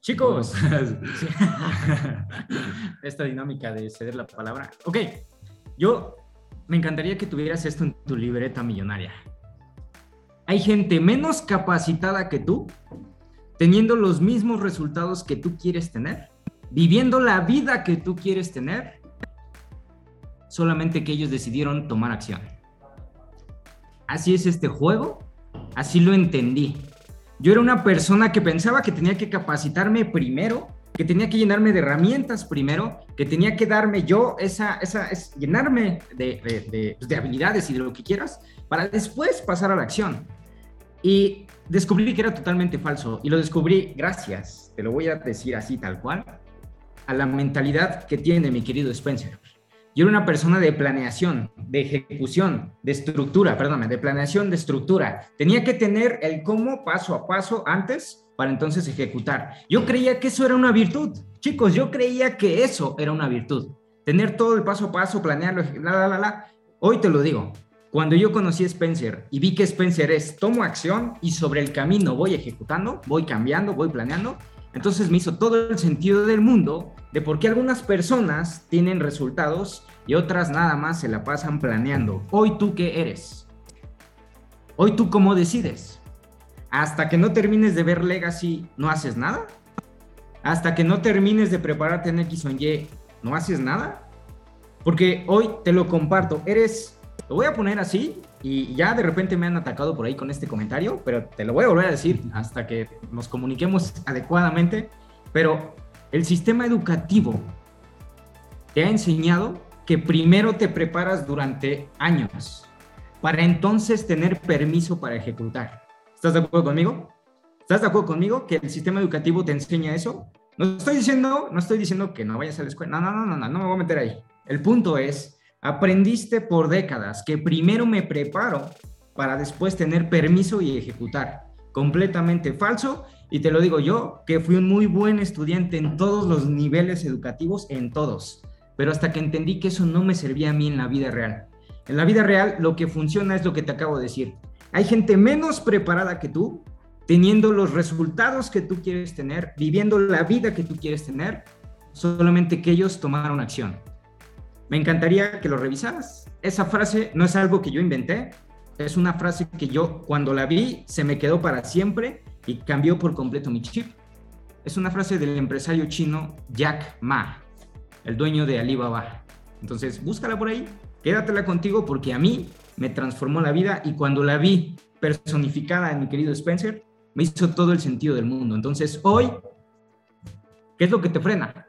Chicos, esta dinámica de ceder la palabra. Ok, yo me encantaría que tuvieras esto en tu libreta millonaria. Hay gente menos capacitada que tú, teniendo los mismos resultados que tú quieres tener, viviendo la vida que tú quieres tener, solamente que ellos decidieron tomar acción. Así es este juego Así lo entendí. Yo era una persona que pensaba que tenía que capacitarme primero, que tenía que llenarme de herramientas primero, que tenía que darme yo esa, esa es, llenarme de, de, pues, de, habilidades y de lo que quieras, para después pasar a la acción. Y descubrí que era totalmente falso. Y lo descubrí gracias, te lo voy a decir así tal cual, a la mentalidad que tiene mi querido Spencer. Yo era una persona de planeación, de ejecución, de estructura, perdóname, de planeación, de estructura. Tenía que tener el cómo paso a paso antes para entonces ejecutar. Yo creía que eso era una virtud. Chicos, yo creía que eso era una virtud. Tener todo el paso a paso, planearlo, la, la, la, la. Hoy te lo digo. Cuando yo conocí a Spencer y vi que Spencer es tomo acción y sobre el camino voy ejecutando, voy cambiando, voy planeando, entonces me hizo todo el sentido del mundo de por qué algunas personas tienen resultados y otras nada más se la pasan planeando. Hoy tú qué eres? Hoy tú cómo decides? Hasta que no termines de ver Legacy, ¿no haces nada? Hasta que no termines de prepararte en X o en Y, ¿no haces nada? Porque hoy te lo comparto, eres, lo voy a poner así, y ya de repente me han atacado por ahí con este comentario, pero te lo voy a volver a decir hasta que nos comuniquemos adecuadamente. Pero el sistema educativo te ha enseñado que primero te preparas durante años para entonces tener permiso para ejecutar. ¿Estás de acuerdo conmigo? ¿Estás de acuerdo conmigo que el sistema educativo te enseña eso? No estoy diciendo, no estoy diciendo que no vayas a la escuela. No, no, no, no, no me voy a meter ahí. El punto es Aprendiste por décadas que primero me preparo para después tener permiso y ejecutar. Completamente falso. Y te lo digo yo, que fui un muy buen estudiante en todos los niveles educativos, en todos. Pero hasta que entendí que eso no me servía a mí en la vida real. En la vida real lo que funciona es lo que te acabo de decir. Hay gente menos preparada que tú, teniendo los resultados que tú quieres tener, viviendo la vida que tú quieres tener, solamente que ellos tomaron acción. Me encantaría que lo revisaras. Esa frase no es algo que yo inventé, es una frase que yo cuando la vi se me quedó para siempre y cambió por completo mi chip. Es una frase del empresario chino Jack Ma, el dueño de Alibaba. Entonces, búscala por ahí, quédatela contigo porque a mí me transformó la vida y cuando la vi personificada en mi querido Spencer, me hizo todo el sentido del mundo. Entonces, hoy, ¿qué es lo que te frena?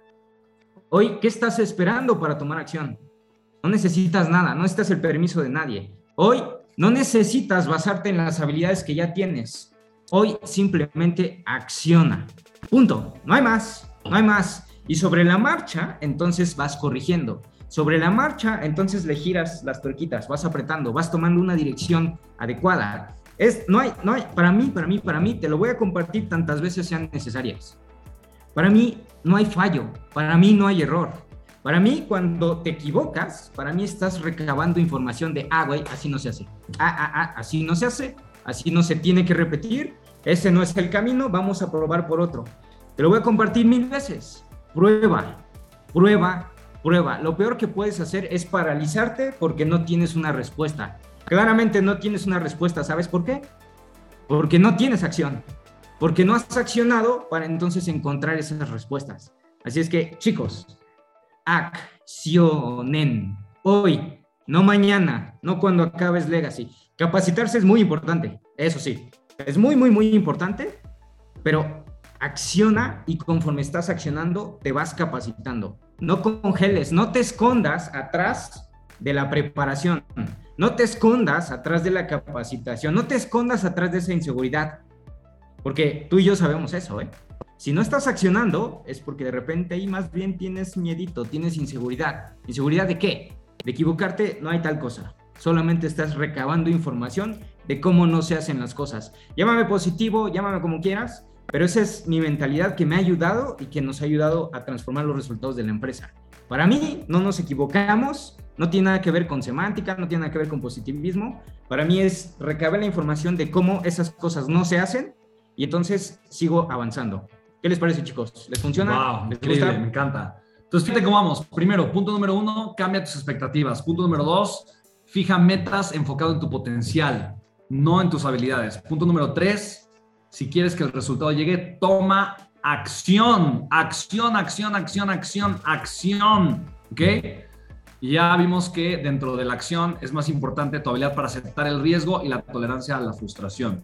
Hoy, ¿qué estás esperando para tomar acción? No necesitas nada, no necesitas el permiso de nadie. Hoy no necesitas basarte en las habilidades que ya tienes. Hoy simplemente acciona. Punto. No hay más, no hay más. Y sobre la marcha, entonces vas corrigiendo. Sobre la marcha, entonces le giras las tuerquitas, vas apretando, vas tomando una dirección adecuada. Es, no hay, no hay, para mí, para mí, para mí, te lo voy a compartir tantas veces sean necesarias. Para mí no hay fallo, para mí no hay error. Para mí, cuando te equivocas, para mí estás recabando información de, ah, güey, así no se hace. Ah, ah, ah, así no se hace, así no se tiene que repetir, ese no es el camino, vamos a probar por otro. Te lo voy a compartir mil veces. Prueba, prueba, prueba. Lo peor que puedes hacer es paralizarte porque no tienes una respuesta. Claramente no tienes una respuesta, ¿sabes por qué? Porque no tienes acción porque no has accionado para entonces encontrar esas respuestas. Así es que, chicos, accionen hoy, no mañana, no cuando acabes Legacy. Capacitarse es muy importante, eso sí, es muy, muy, muy importante, pero acciona y conforme estás accionando, te vas capacitando. No congeles, no te escondas atrás de la preparación, no te escondas atrás de la capacitación, no te escondas atrás de esa inseguridad porque tú y yo sabemos eso, ¿eh? Si no estás accionando, es porque de repente ahí más bien tienes miedito, tienes inseguridad. ¿Inseguridad de qué? De equivocarte, no hay tal cosa. Solamente estás recabando información de cómo no se hacen las cosas. Llámame positivo, llámame como quieras, pero esa es mi mentalidad que me ha ayudado y que nos ha ayudado a transformar los resultados de la empresa. Para mí, no nos equivocamos, no tiene nada que ver con semántica, no tiene nada que ver con positivismo. Para mí es recabar la información de cómo esas cosas no se hacen y entonces sigo avanzando. ¿Qué les parece, chicos? ¿Les funciona? Wow, increíble, me encanta. Entonces, fíjate cómo vamos. Primero, punto número uno, cambia tus expectativas. Punto número dos, fija metas enfocado en tu potencial, no en tus habilidades. Punto número tres, si quieres que el resultado llegue, toma acción, acción, acción, acción, acción, acción. ¿Ok? Ya vimos que dentro de la acción es más importante tu habilidad para aceptar el riesgo y la tolerancia a la frustración.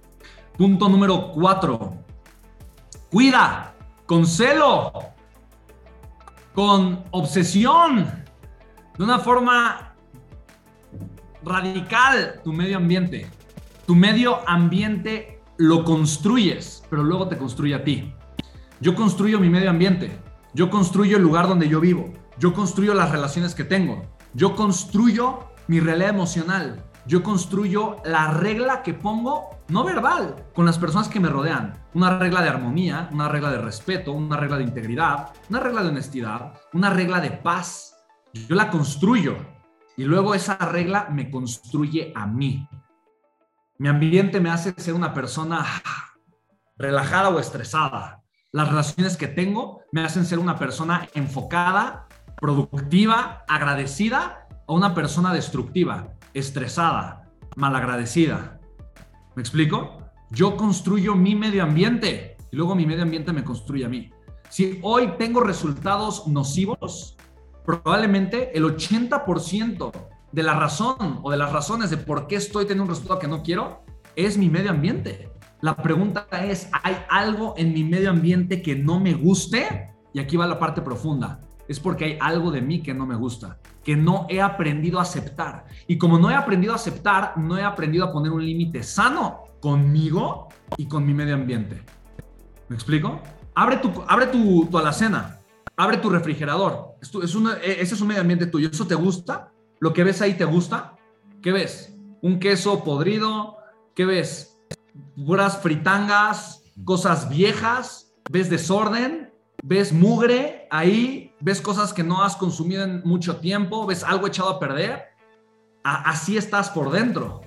Punto número cuatro. Cuida con celo, con obsesión, de una forma radical tu medio ambiente. Tu medio ambiente lo construyes, pero luego te construye a ti. Yo construyo mi medio ambiente, yo construyo el lugar donde yo vivo, yo construyo las relaciones que tengo, Yo construyo mi realidad emocional. Yo construyo la regla que pongo, no verbal, con las personas que me rodean. Una regla de armonía, una regla de respeto, una regla de integridad, una regla de honestidad, una regla de paz. Yo la construyo y luego esa regla me construye a mí. Mi ambiente me hace ser una persona relajada o estresada. Las relaciones que tengo me hacen ser una persona enfocada, productiva, agradecida o una persona destructiva, estresada, malagradecida. ¿Me explico? Yo construyo mi medio ambiente y luego mi medio ambiente me construye a mí. Si hoy tengo resultados nocivos, probablemente el 80% de la razón o de las razones de por qué estoy teniendo un resultado que no quiero es mi medio ambiente. La pregunta es, ¿hay algo en mi medio ambiente que no me guste? Y aquí va la parte profunda. Es porque hay algo de mí que no me gusta, que no he aprendido a aceptar. Y como no he aprendido a aceptar, no he aprendido a poner un límite sano conmigo y con mi medio ambiente. ¿Me explico? Abre tu, abre tu, alacena, abre tu refrigerador. Es e, ese es un medio ambiente tuyo. ¿Eso te gusta? ¿Lo que ves ahí te gusta? ¿Qué ves? ¿Un queso podrido? ¿Qué ves? Puras fritangas, cosas viejas, ves desorden, ves mugre ahí, ves cosas que no has consumido en mucho tiempo, ves algo echado a perder. así estás por dentro.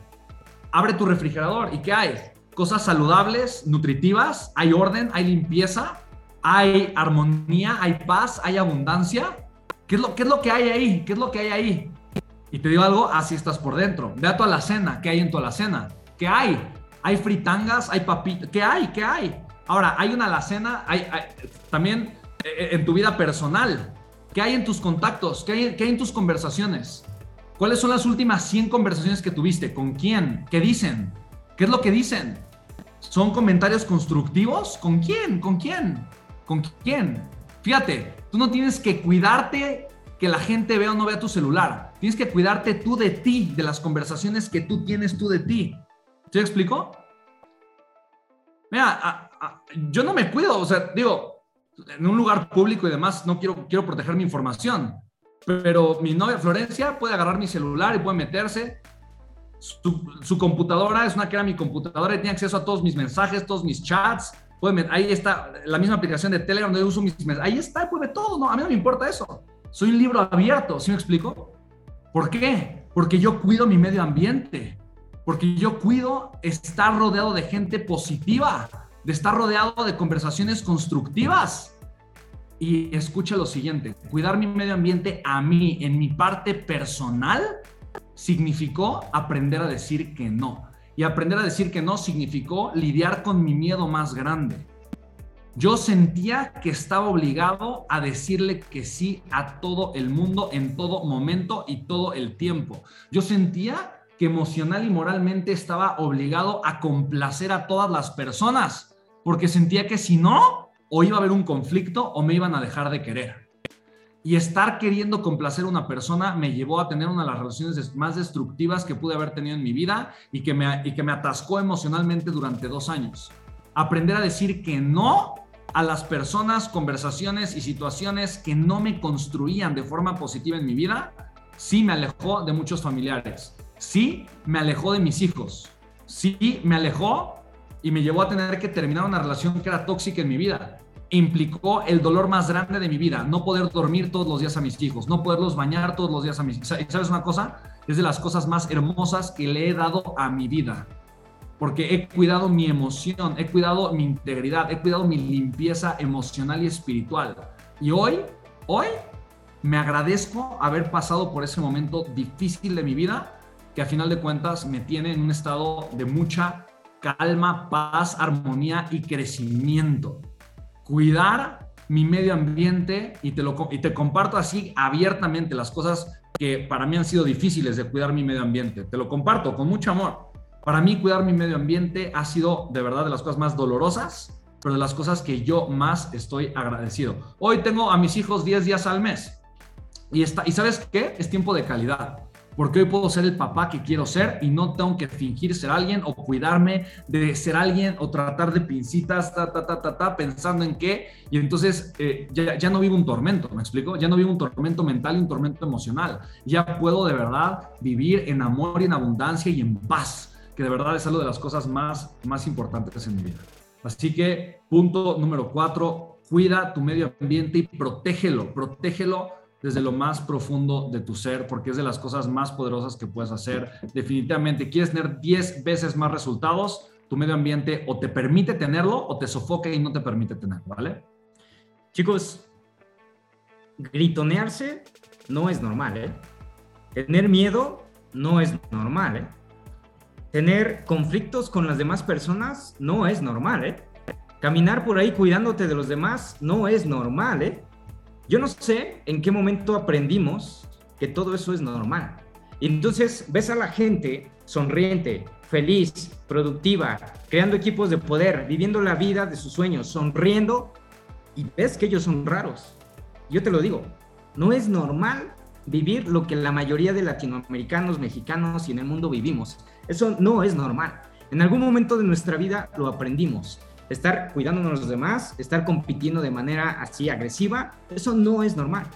Abre tu refrigerador y ¿qué hay? Cosas saludables, nutritivas, hay orden, hay limpieza, hay armonía, hay paz, hay abundancia. ¿Qué es lo, qué es lo que hay ahí? ¿Qué es lo que hay ahí? Y te digo algo, así estás por dentro. Ve a tu alacena, ¿qué hay en tu alacena? ¿Qué hay? Hay fritangas, hay papitas, ¿qué hay? ¿Qué hay? Ahora, hay una alacena, hay, también en tu vida personal. ¿Qué hay en tus contactos? ¿Qué hay, ¿Qué hay en tus conversaciones? ¿Cuáles son las últimas 100 conversaciones que tuviste? ¿Con quién? ¿Qué dicen? ¿Qué es lo que dicen? ¿Son comentarios constructivos? ¿Con quién? ¿Con quién? ¿Con quién? Fíjate, tú no tienes que cuidarte que la gente vea o no vea tu celular. Tienes que cuidarte tú de ti, de las conversaciones que tú tienes tú de ti. ¿Se explico? Mira, yo no me cuido, o sea, digo, en un lugar público y demás, no quiero, quiero proteger mi información, pero mi novia Florencia puede agarrar mi celular y puede meterse. Su, computadora es una que era mi computadora y tiene acceso a todos mis mensajes, todos mis chats. Puede, ahí está la misma aplicación de Telegram donde uso mis mensajes. Ahí está, puede ver todo, ¿no? A mí no me importa eso. Soy un libro abierto, ¿sí me explico? ¿Por qué? Porque yo cuido mi medio ambiente, porque yo cuido estar rodeado de gente positiva, de estar rodeado de conversaciones constructivas. Y escucha lo siguiente, cuidar mi medio ambiente a mí, en mi parte personal, significó aprender a decir que no. Y aprender a decir que no significó lidiar con mi miedo más grande yo sentía que estaba obligado a decirle que sí a todo el mundo en todo momento y todo el tiempo. Yo sentía que emocional y moralmente estaba obligado a complacer a todas las personas, porque sentía que si no, o iba a haber un conflicto o me iban a dejar de querer. Y estar queriendo complacer a una persona me llevó a tener una de las relaciones más destructivas que pude haber tenido en mi vida y que me, y que me atascó emocionalmente durante dos años. Aprender a decir que no a las personas, conversaciones y situaciones que no me construían de forma positiva en mi vida, sí me alejó de muchos familiares, sí me alejó de mis hijos, sí me alejó y me llevó a tener que terminar una relación que era tóxica en mi vida. Implicó el dolor más grande de mi vida, no poder dormir todos los días a mis hijos, no poderlos bañar todos los días a mis hijos. ¿Sabes una cosa? Es de las cosas más hermosas que le he dado a mi vida porque he cuidado mi emoción, he cuidado mi integridad, he cuidado mi limpieza emocional y espiritual. Y hoy, hoy me agradezco haber pasado por ese momento difícil de mi vida, que a final de cuentas me tiene en un estado de mucha calma, paz, armonía y crecimiento. Cuidar mi medio ambiente y te, lo, y te comparto así abiertamente las cosas que para mí han sido difíciles de cuidar mi medio ambiente. Te lo comparto con mucho amor. Para mí cuidar mi medio ambiente ha sido de verdad de las cosas más dolorosas, pero de las cosas que yo más estoy agradecido. Hoy tengo a mis hijos 10 días al mes. Y, está, ¿Y sabes qué? Es tiempo de calidad. Porque hoy puedo ser el papá que quiero ser y no tengo que fingir ser alguien o cuidarme de ser alguien o tratar de pincitas, ta, ta, ta, ta, ta pensando en qué. Y entonces eh, ya, ya, no vivo un tormento, ¿me explico? Ya no vivo un tormento mental y un tormento emocional. Ya puedo de verdad vivir en amor y en abundancia y en paz, que de verdad es algo de las cosas más, más importantes en mi vida. Así que punto número cuatro, cuida tu medio ambiente y protégelo, protégelo desde lo más profundo de tu ser, porque es de las cosas más poderosas que puedes hacer. Definitivamente, quieres tener 10 veces más resultados, tu medio ambiente o te permite tenerlo o te sofoca y no te permite tenerlo, ¿vale? Chicos, gritonearse no es normal, ¿eh? Tener miedo no es normal, ¿eh? Tener conflictos con las demás personas no es normal, ¿eh? Caminar por ahí cuidándote de los demás no es normal, ¿eh? Yo no sé en qué momento aprendimos que todo eso es normal. Y entonces ves a la gente sonriente, feliz, productiva, creando equipos de poder, viviendo la vida de sus sueños, sonriendo, y ves que ellos son raros. Yo te lo digo, no es normal vivir lo que la mayoría de latinoamericanos, mexicanos y en el mundo vivimos. Eso no es normal. En algún momento de nuestra vida lo aprendimos estar cuidándonos los demás, estar compitiendo de manera así agresiva, eso no es normal.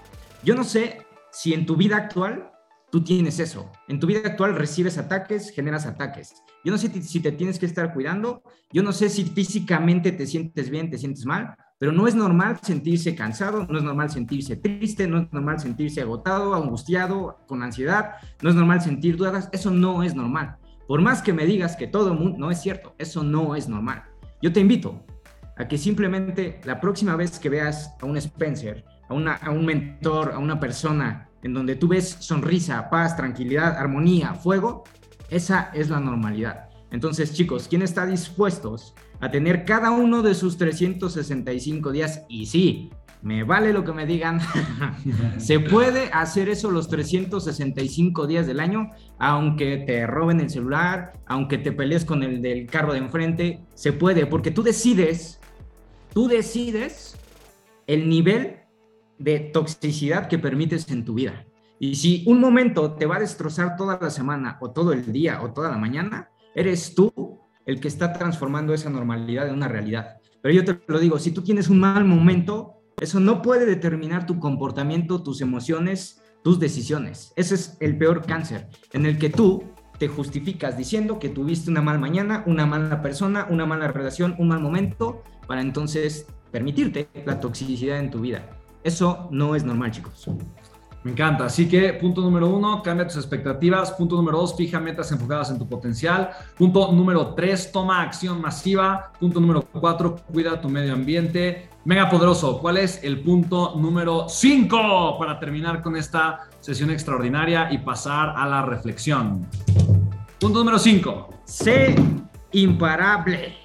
Yo no sé si en tu vida actual tú tienes eso. En tu vida actual recibes ataques, generas ataques. Yo no sé si te tienes que estar cuidando, yo no sé si físicamente te sientes bien, te sientes mal, pero no es normal sentirse cansado, no es normal sentirse triste, no es normal sentirse agotado, angustiado, con ansiedad, no es normal sentir dudas, eso no es normal. Por más que me digas que todo el mundo, no es cierto, eso no es normal. Yo te invito a que simplemente la próxima vez que veas a un Spencer, a, una, un mentor, a una persona en donde tú ves sonrisa, paz, tranquilidad, armonía, fuego, esa es la normalidad. Entonces, chicos, ¿quién está dispuestos a tener cada uno de sus 365 días? Y sí, me vale lo que me digan. se puede hacer eso los 365 días del año, aunque te roben el celular, aunque te pelees con el del carro de enfrente, se puede, porque tú decides, tú decides el nivel de toxicidad que permites en tu vida. Y si un momento te va a destrozar toda la semana o todo el día o toda la mañana, eres tú el que está transformando esa normalidad en una realidad. Pero yo te lo digo, si tú tienes un mal momento, eso no puede determinar tu comportamiento, tus emociones, tus decisiones. Ese es el peor cáncer, en el que tú te justificas diciendo que tuviste una mala mañana, una mala persona, una mala relación, un mal momento, para entonces permitirte la toxicidad en tu vida. Eso no es normal, chicos. Me encanta. Así que punto número uno, cambia tus expectativas. Punto número dos, fija metas enfocadas en tu potencial. Punto número tres, toma acción masiva. Punto número cuatro, cuida tu medio ambiente. Mega poderoso, ¿cuál es el punto número cinco para terminar con esta sesión extraordinaria y pasar a la reflexión? Punto número cinco. Sé imparable.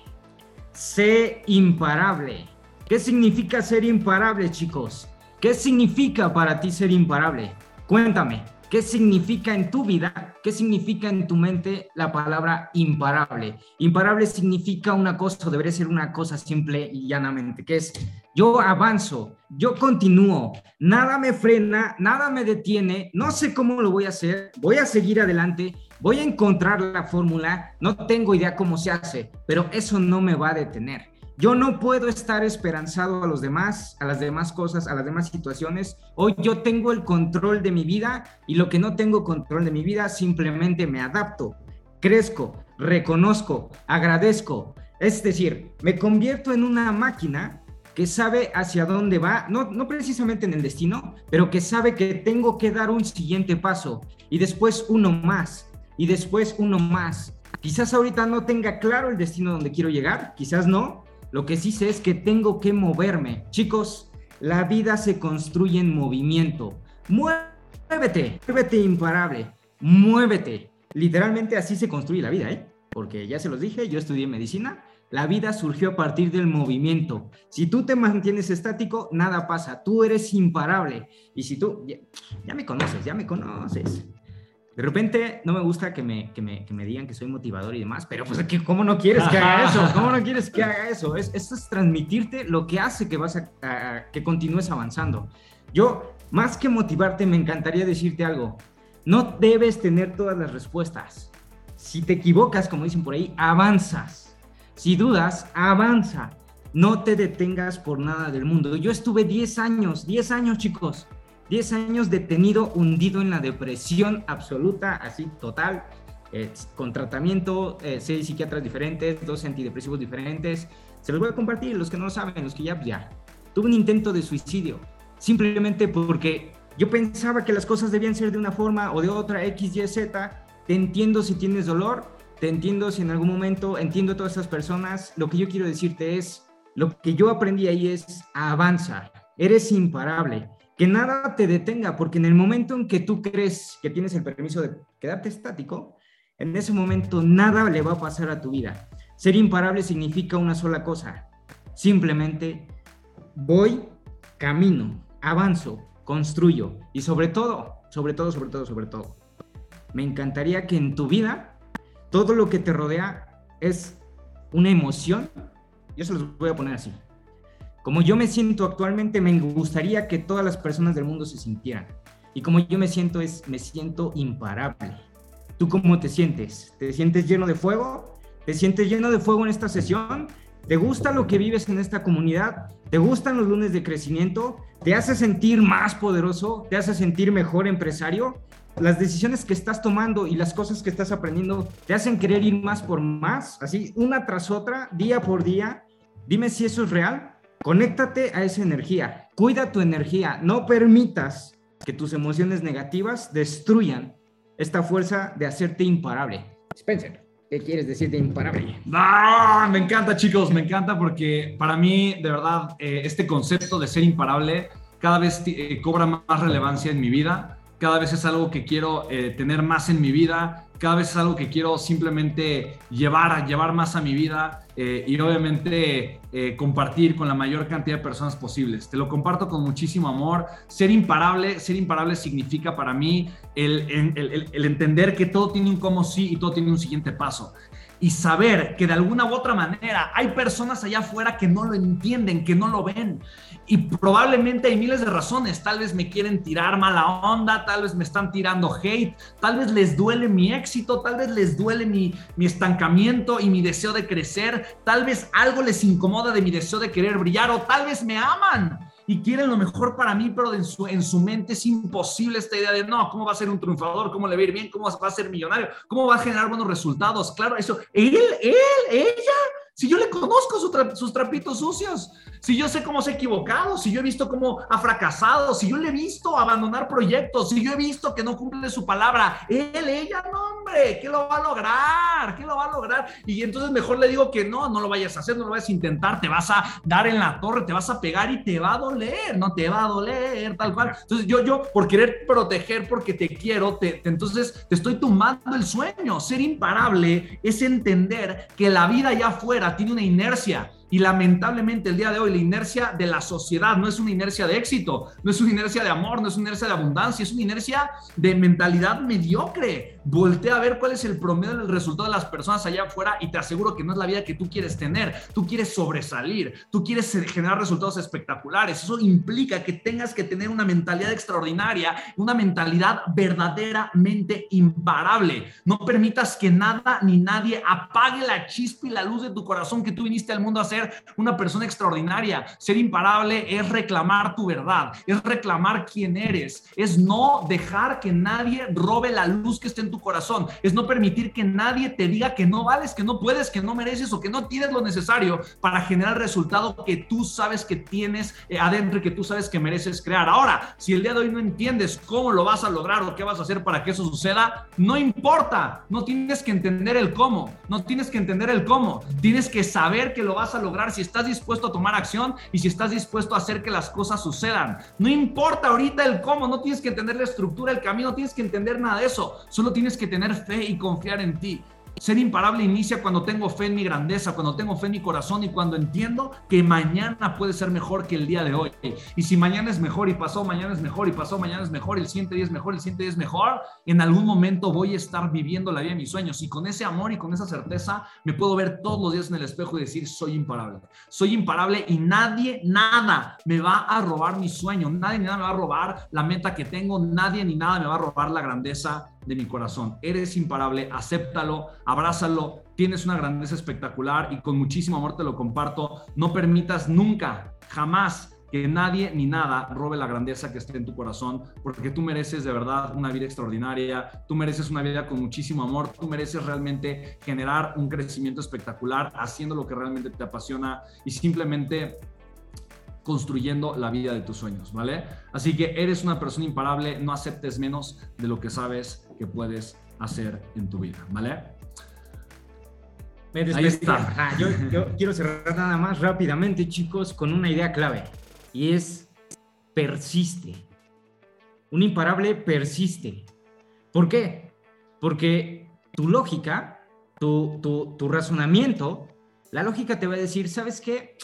Sé imparable. ¿Qué significa ser imparable, chicos? ¿Qué significa para ti ser imparable? Cuéntame, ¿qué significa en tu vida? ¿Qué significa en tu mente la palabra imparable? Imparable significa una cosa, debería ser una cosa simple y llanamente, que es yo avanzo, yo continúo, nada me frena, nada me detiene, no sé cómo lo voy a hacer, voy a seguir adelante, voy a encontrar la fórmula, no tengo idea cómo se hace, pero eso no me va a detener. Yo no puedo estar esperanzado a los demás, a las demás cosas, a las demás situaciones. Hoy yo tengo el control de mi vida y lo que no tengo control de mi vida simplemente me adapto, crezco, reconozco, agradezco. Es decir, me convierto en una máquina que sabe hacia dónde va, no, no precisamente en el destino, pero que sabe que tengo que dar un siguiente paso y después uno más y después uno más. Quizás ahorita no tenga claro el destino donde quiero llegar, quizás no, lo que sí sé es que tengo que moverme. Chicos, la vida se construye en movimiento. Muévete, muévete imparable, muévete. Literalmente así se construye la vida, ¿eh? Porque ya se los dije, yo estudié medicina. La vida surgió a partir del movimiento. Si tú te mantienes estático, nada pasa. Tú eres imparable. Y si tú, ya, ya me conoces, ya me conoces. De repente no me gusta que me, que me, que me digan que soy motivador y demás, pero pues ¿cómo no quieres que haga eso? ¿Cómo no quieres que haga eso? Es, esto es transmitirte lo que hace que, vas a, que continúes avanzando. Yo, más que motivarte, me encantaría decirte algo. No debes tener todas las respuestas. Si te equivocas, como dicen por ahí, avanzas. Si dudas, avanza. No te detengas por nada del mundo. Yo estuve 10 años, 10 años chicos, 10 años detenido, hundido en la depresión absoluta, así total, eh, con tratamiento, eh, seis psiquiatras diferentes, dos antidepresivos diferentes. Se los voy a compartir, los que no lo saben, los que ya, ya. Tuve un intento de suicidio, simplemente porque yo pensaba que las cosas debían ser de una forma o de otra, X, Y, Z. Te entiendo si tienes dolor, te entiendo si en algún momento entiendo a todas estas personas. Lo que yo quiero decirte es, lo que yo aprendí ahí es avanza, eres imparable, que nada te detenga, porque en el momento en que tú crees que tienes el permiso de quedarte estático, en ese momento nada le va a pasar a tu vida. Ser imparable significa una sola cosa, simplemente voy, camino, avanzo, construyo y sobre todo, sobre todo, sobre todo, sobre todo, me encantaría que en tu vida todo lo que te rodea es una emoción yo se los voy a poner así. Como yo me siento actualmente, me gustaría que todas las personas del mundo se sintieran. Y como yo me siento es, me siento imparable. ¿Tú cómo te sientes? ¿Te sientes lleno de fuego? ¿Te sientes lleno de fuego en esta sesión? ¿Te gusta lo que vives en esta comunidad? ¿Te gustan los lunes de crecimiento? ¿Te hace sentir más poderoso? ¿Te hace sentir mejor empresario? Las decisiones que estás tomando y las cosas que estás aprendiendo te hacen querer ir más por más, así, una tras otra, día por día. Dime si eso es real. Conéctate a esa energía. Cuida tu energía. No permitas que tus emociones negativas destruyan esta fuerza de hacerte imparable. Spencer, ¿qué quieres decir de imparable? ¡Ah! Me encanta, chicos, me encanta porque para mí, de verdad, eh, este concepto de ser imparable cada vez eh, cobra más relevancia en mi vida cada vez es algo que quiero eh, tener más en mi vida, cada vez es algo que quiero simplemente llevar, llevar más a mi vida eh, y obviamente eh, compartir con la mayor cantidad de personas posibles. Te lo comparto con muchísimo amor. Ser imparable, ser imparable significa para mí el, el entender que todo tiene un cómo sí y todo tiene un siguiente paso y saber que de alguna u otra manera hay personas allá afuera que no lo entienden, que no lo ven. Y probablemente hay miles de razones. Tal vez me quieren tirar mala onda, tal vez me están tirando hate, tal vez les duele mi éxito, tal vez les duele mi, mi estancamiento y mi deseo de crecer, tal vez algo les incomoda de mi deseo de querer brillar o tal vez me aman y quieren lo mejor para mí, pero en su, en su mente es imposible esta idea de, no, ¿cómo va a ser un triunfador? ¿Cómo le va a ir bien? ¿Cómo va a ser millonario? ¿Cómo va a generar buenos resultados? Claro, eso, él, él, ella, si yo le conozco sus trapitos sucios, si yo sé cómo se ha equivocado, si yo he visto cómo ha fracasado, si yo le he visto abandonar proyectos, si yo he visto que no cumple su palabra, él, ella, no, hombre, ¿qué lo va a lograr? ¿Qué lo va a lograr? Y entonces mejor le digo que no, no lo vayas a hacer, no lo vayas a intentar, te vas a dar en la torre, te vas a pegar y te va a doler, no te va a doler, tal cual. Entonces yo, yo, por querer proteger, porque te quiero, te, entonces te estoy tumbando el sueño. Ser imparable es entender que la vida allá afuera tiene una inercia y lamentablemente el día de hoy la inercia de la sociedad no es una inercia de éxito, no es una inercia de amor, no es una inercia de abundancia, es una inercia de mentalidad mediocre. Voltea a ver cuál es el promedio del resultado de las personas allá afuera y te aseguro que no es la vida que tú quieres tener. Tú quieres sobresalir, tú quieres generar resultados espectaculares. Eso implica que tengas que tener una mentalidad extraordinaria, una mentalidad verdaderamente imparable. No permitas que nada ni nadie apague la chispa y la luz de tu corazón que tú viniste al mundo a hacer una persona extraordinaria. Ser imparable es reclamar tu verdad, es reclamar quién eres, es no dejar que nadie robe la luz que está en tu corazón, es no permitir que nadie te diga que no vales, que no puedes, que no mereces o que no tienes lo necesario para generar el resultado que tú sabes que tienes eh, adentro y que tú sabes que mereces crear. Ahora, si el día de hoy no entiendes cómo lo vas a lograr o qué vas a hacer para que eso suceda, no importa, no tienes que entender el cómo, no tienes que entender el cómo, tienes que saber que lo vas a lograr si estás dispuesto a tomar acción y si estás dispuesto a hacer que las cosas sucedan. No importa ahorita el cómo, no tienes que entender la estructura, el camino, no tienes que entender nada de eso. Solo tienes que tener fe y confiar en ti. Ser imparable inicia cuando tengo fe en mi grandeza, cuando tengo fe en mi corazón y cuando entiendo que mañana puede ser mejor que el día de hoy. Y si mañana es mejor y pasó, mañana es mejor y pasó, mañana es mejor, el siguiente día es mejor, el siguiente día es mejor, en algún momento voy a estar viviendo la vida de mis sueños. Y con ese amor y con esa certeza me puedo ver todos los días en el espejo y decir, soy imparable. Soy imparable y nadie, nada me va a robar mi sueño, nadie ni nada me va a robar la meta que tengo, nadie ni nada me va a robar la grandeza de mi corazón. Eres imparable, acéptalo, abrázalo, tienes una grandeza espectacular y con muchísimo amor te lo comparto. No permitas nunca, jamás que nadie ni nada robe la grandeza que esté en tu corazón, porque tú mereces de verdad una vida extraordinaria, tú mereces una vida con muchísimo amor, tú mereces realmente generar un crecimiento espectacular haciendo lo que realmente te apasiona y simplemente construyendo la vida de tus sueños, ¿vale? Así que eres una persona imparable, no aceptes menos de lo que sabes que puedes hacer en tu vida, ¿vale? Ahí está. yo, yo quiero cerrar nada más rápidamente, chicos, con una idea clave y es persiste. Un imparable persiste. ¿Por qué? Porque tu lógica, tu, tu, tu razonamiento, la lógica te va a decir, ¿sabes qué?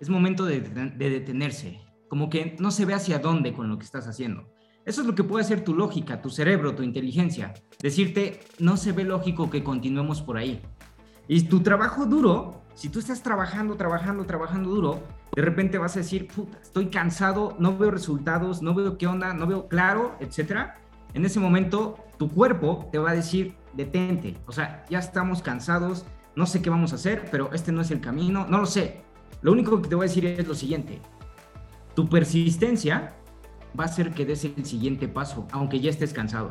Es momento de, detenerse, como que no se ve hacia dónde con lo que estás haciendo. Eso es lo que puede hacer tu lógica, tu cerebro, tu inteligencia. Decirte, no se ve lógico que continuemos por ahí. Y tu trabajo duro, si tú estás trabajando, trabajando, trabajando duro, de repente vas a decir, puta, estoy cansado, no veo resultados, no veo qué onda, no veo claro, etc. En ese momento, tu cuerpo te va a decir, detente. O sea, ya estamos cansados, no sé qué vamos a hacer, pero este no es el camino, no lo sé. Lo único que te voy a decir es lo siguiente. Tu persistencia va a hacer que des el siguiente paso, aunque ya estés cansado.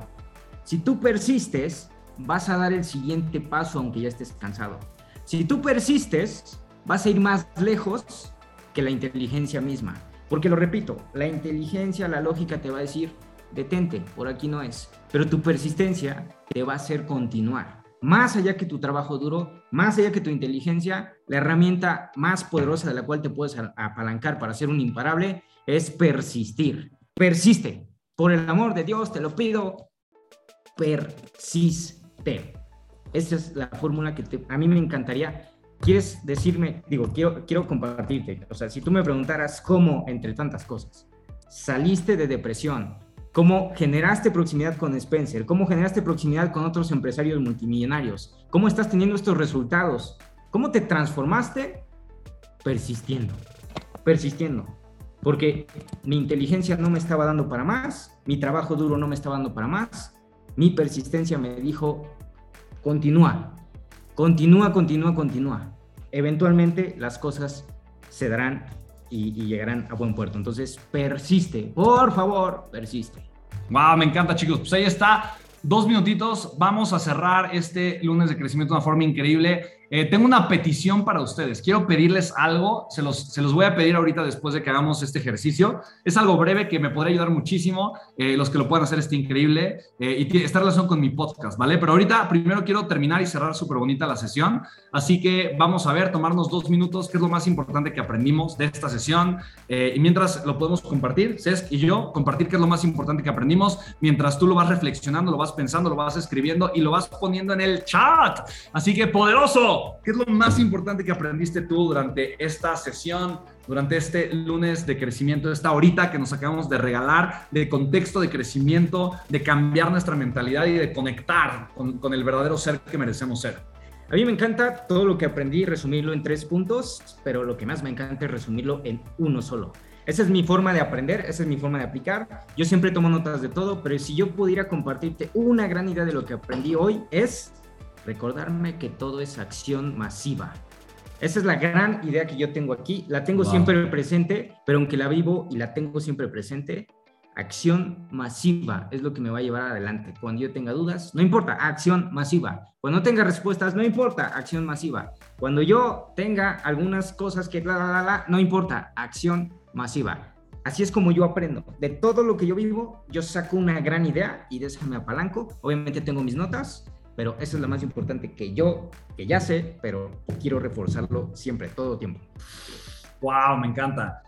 Si tú persistes, vas a dar el siguiente paso, aunque ya estés cansado. Si tú persistes, vas a ir más lejos que la inteligencia misma. Porque lo repito, la inteligencia, la lógica te va a decir, detente, por aquí no es. Pero tu persistencia te va a hacer continuar más allá que tu trabajo duro, más allá que tu inteligencia, la herramienta más poderosa de la cual te puedes apalancar para ser un imparable es persistir. Persiste. Por el amor de Dios, te lo pido, persiste. Esa es la fórmula que a mí me encantaría. ¿Quieres decirme, digo, quiero, quiero compartirte, o sea, si tú me preguntaras cómo, entre tantas cosas, saliste de depresión, cómo generaste proximidad con Spencer, cómo generaste proximidad con otros empresarios multimillonarios, cómo estás teniendo estos resultados, cómo te transformaste persistiendo, persistiendo, porque mi inteligencia no me estaba dando para más, mi trabajo duro no me estaba dando para más, mi persistencia me dijo, continúa, continúa, continúa, continúa. Eventualmente las cosas se darán y, llegarán a buen puerto. Entonces, persiste, por favor, persiste. Wow, me encanta, chicos. Pues ahí está. Dos minutitos. Vamos a cerrar este lunes de crecimiento de una forma increíble. Eh, tengo una petición para ustedes. Quiero pedirles algo. Se los, se los voy a pedir ahorita después de que hagamos este ejercicio. Es algo breve que me podría ayudar muchísimo. Eh, los que lo puedan hacer está increíble. Eh, y tiene esta relación con mi podcast, ¿vale? Pero ahorita primero quiero terminar y cerrar súper bonita la sesión. Así que vamos a ver, tomarnos dos minutos, qué es lo más importante que aprendimos de esta sesión. y mientras lo podemos compartir, Cesc y yo, compartir qué es lo más importante que aprendimos. Mientras tú lo vas reflexionando, lo vas pensando, lo vas escribiendo y lo vas poniendo en el chat. Así que poderoso. ¿Qué es lo más importante que aprendiste tú durante esta sesión, durante este lunes de crecimiento, esta horita que nos acabamos de regalar de contexto de crecimiento, de cambiar nuestra mentalidad y de conectar con, con el verdadero ser que merecemos ser? A mí me encanta todo lo que aprendí, resumirlo en tres puntos, pero lo que más me encanta es resumirlo en uno solo. Esa es mi forma de aprender, esa es mi forma de aplicar. Yo siempre tomo notas de todo, pero si yo pudiera compartirte una gran idea de lo que aprendí hoy es recordarme que todo es acción masiva. Esa es la gran idea que yo tengo aquí. La tengo siempre presente, pero aunque la vivo y la tengo siempre presente, acción masiva es lo que me va a llevar adelante. Cuando yo tenga dudas, no importa, acción masiva. Cuando no tenga respuestas, no importa, acción masiva. Cuando yo tenga algunas cosas que la, la, la, no importa, acción masiva. Así es como yo aprendo. De todo lo que yo vivo, yo saco una gran idea y de me apalanco. Obviamente tengo mis notas, pero eso es lo más importante que yo, que ya sé, pero quiero reforzarlo siempre, todo tiempo. Wow, me encanta.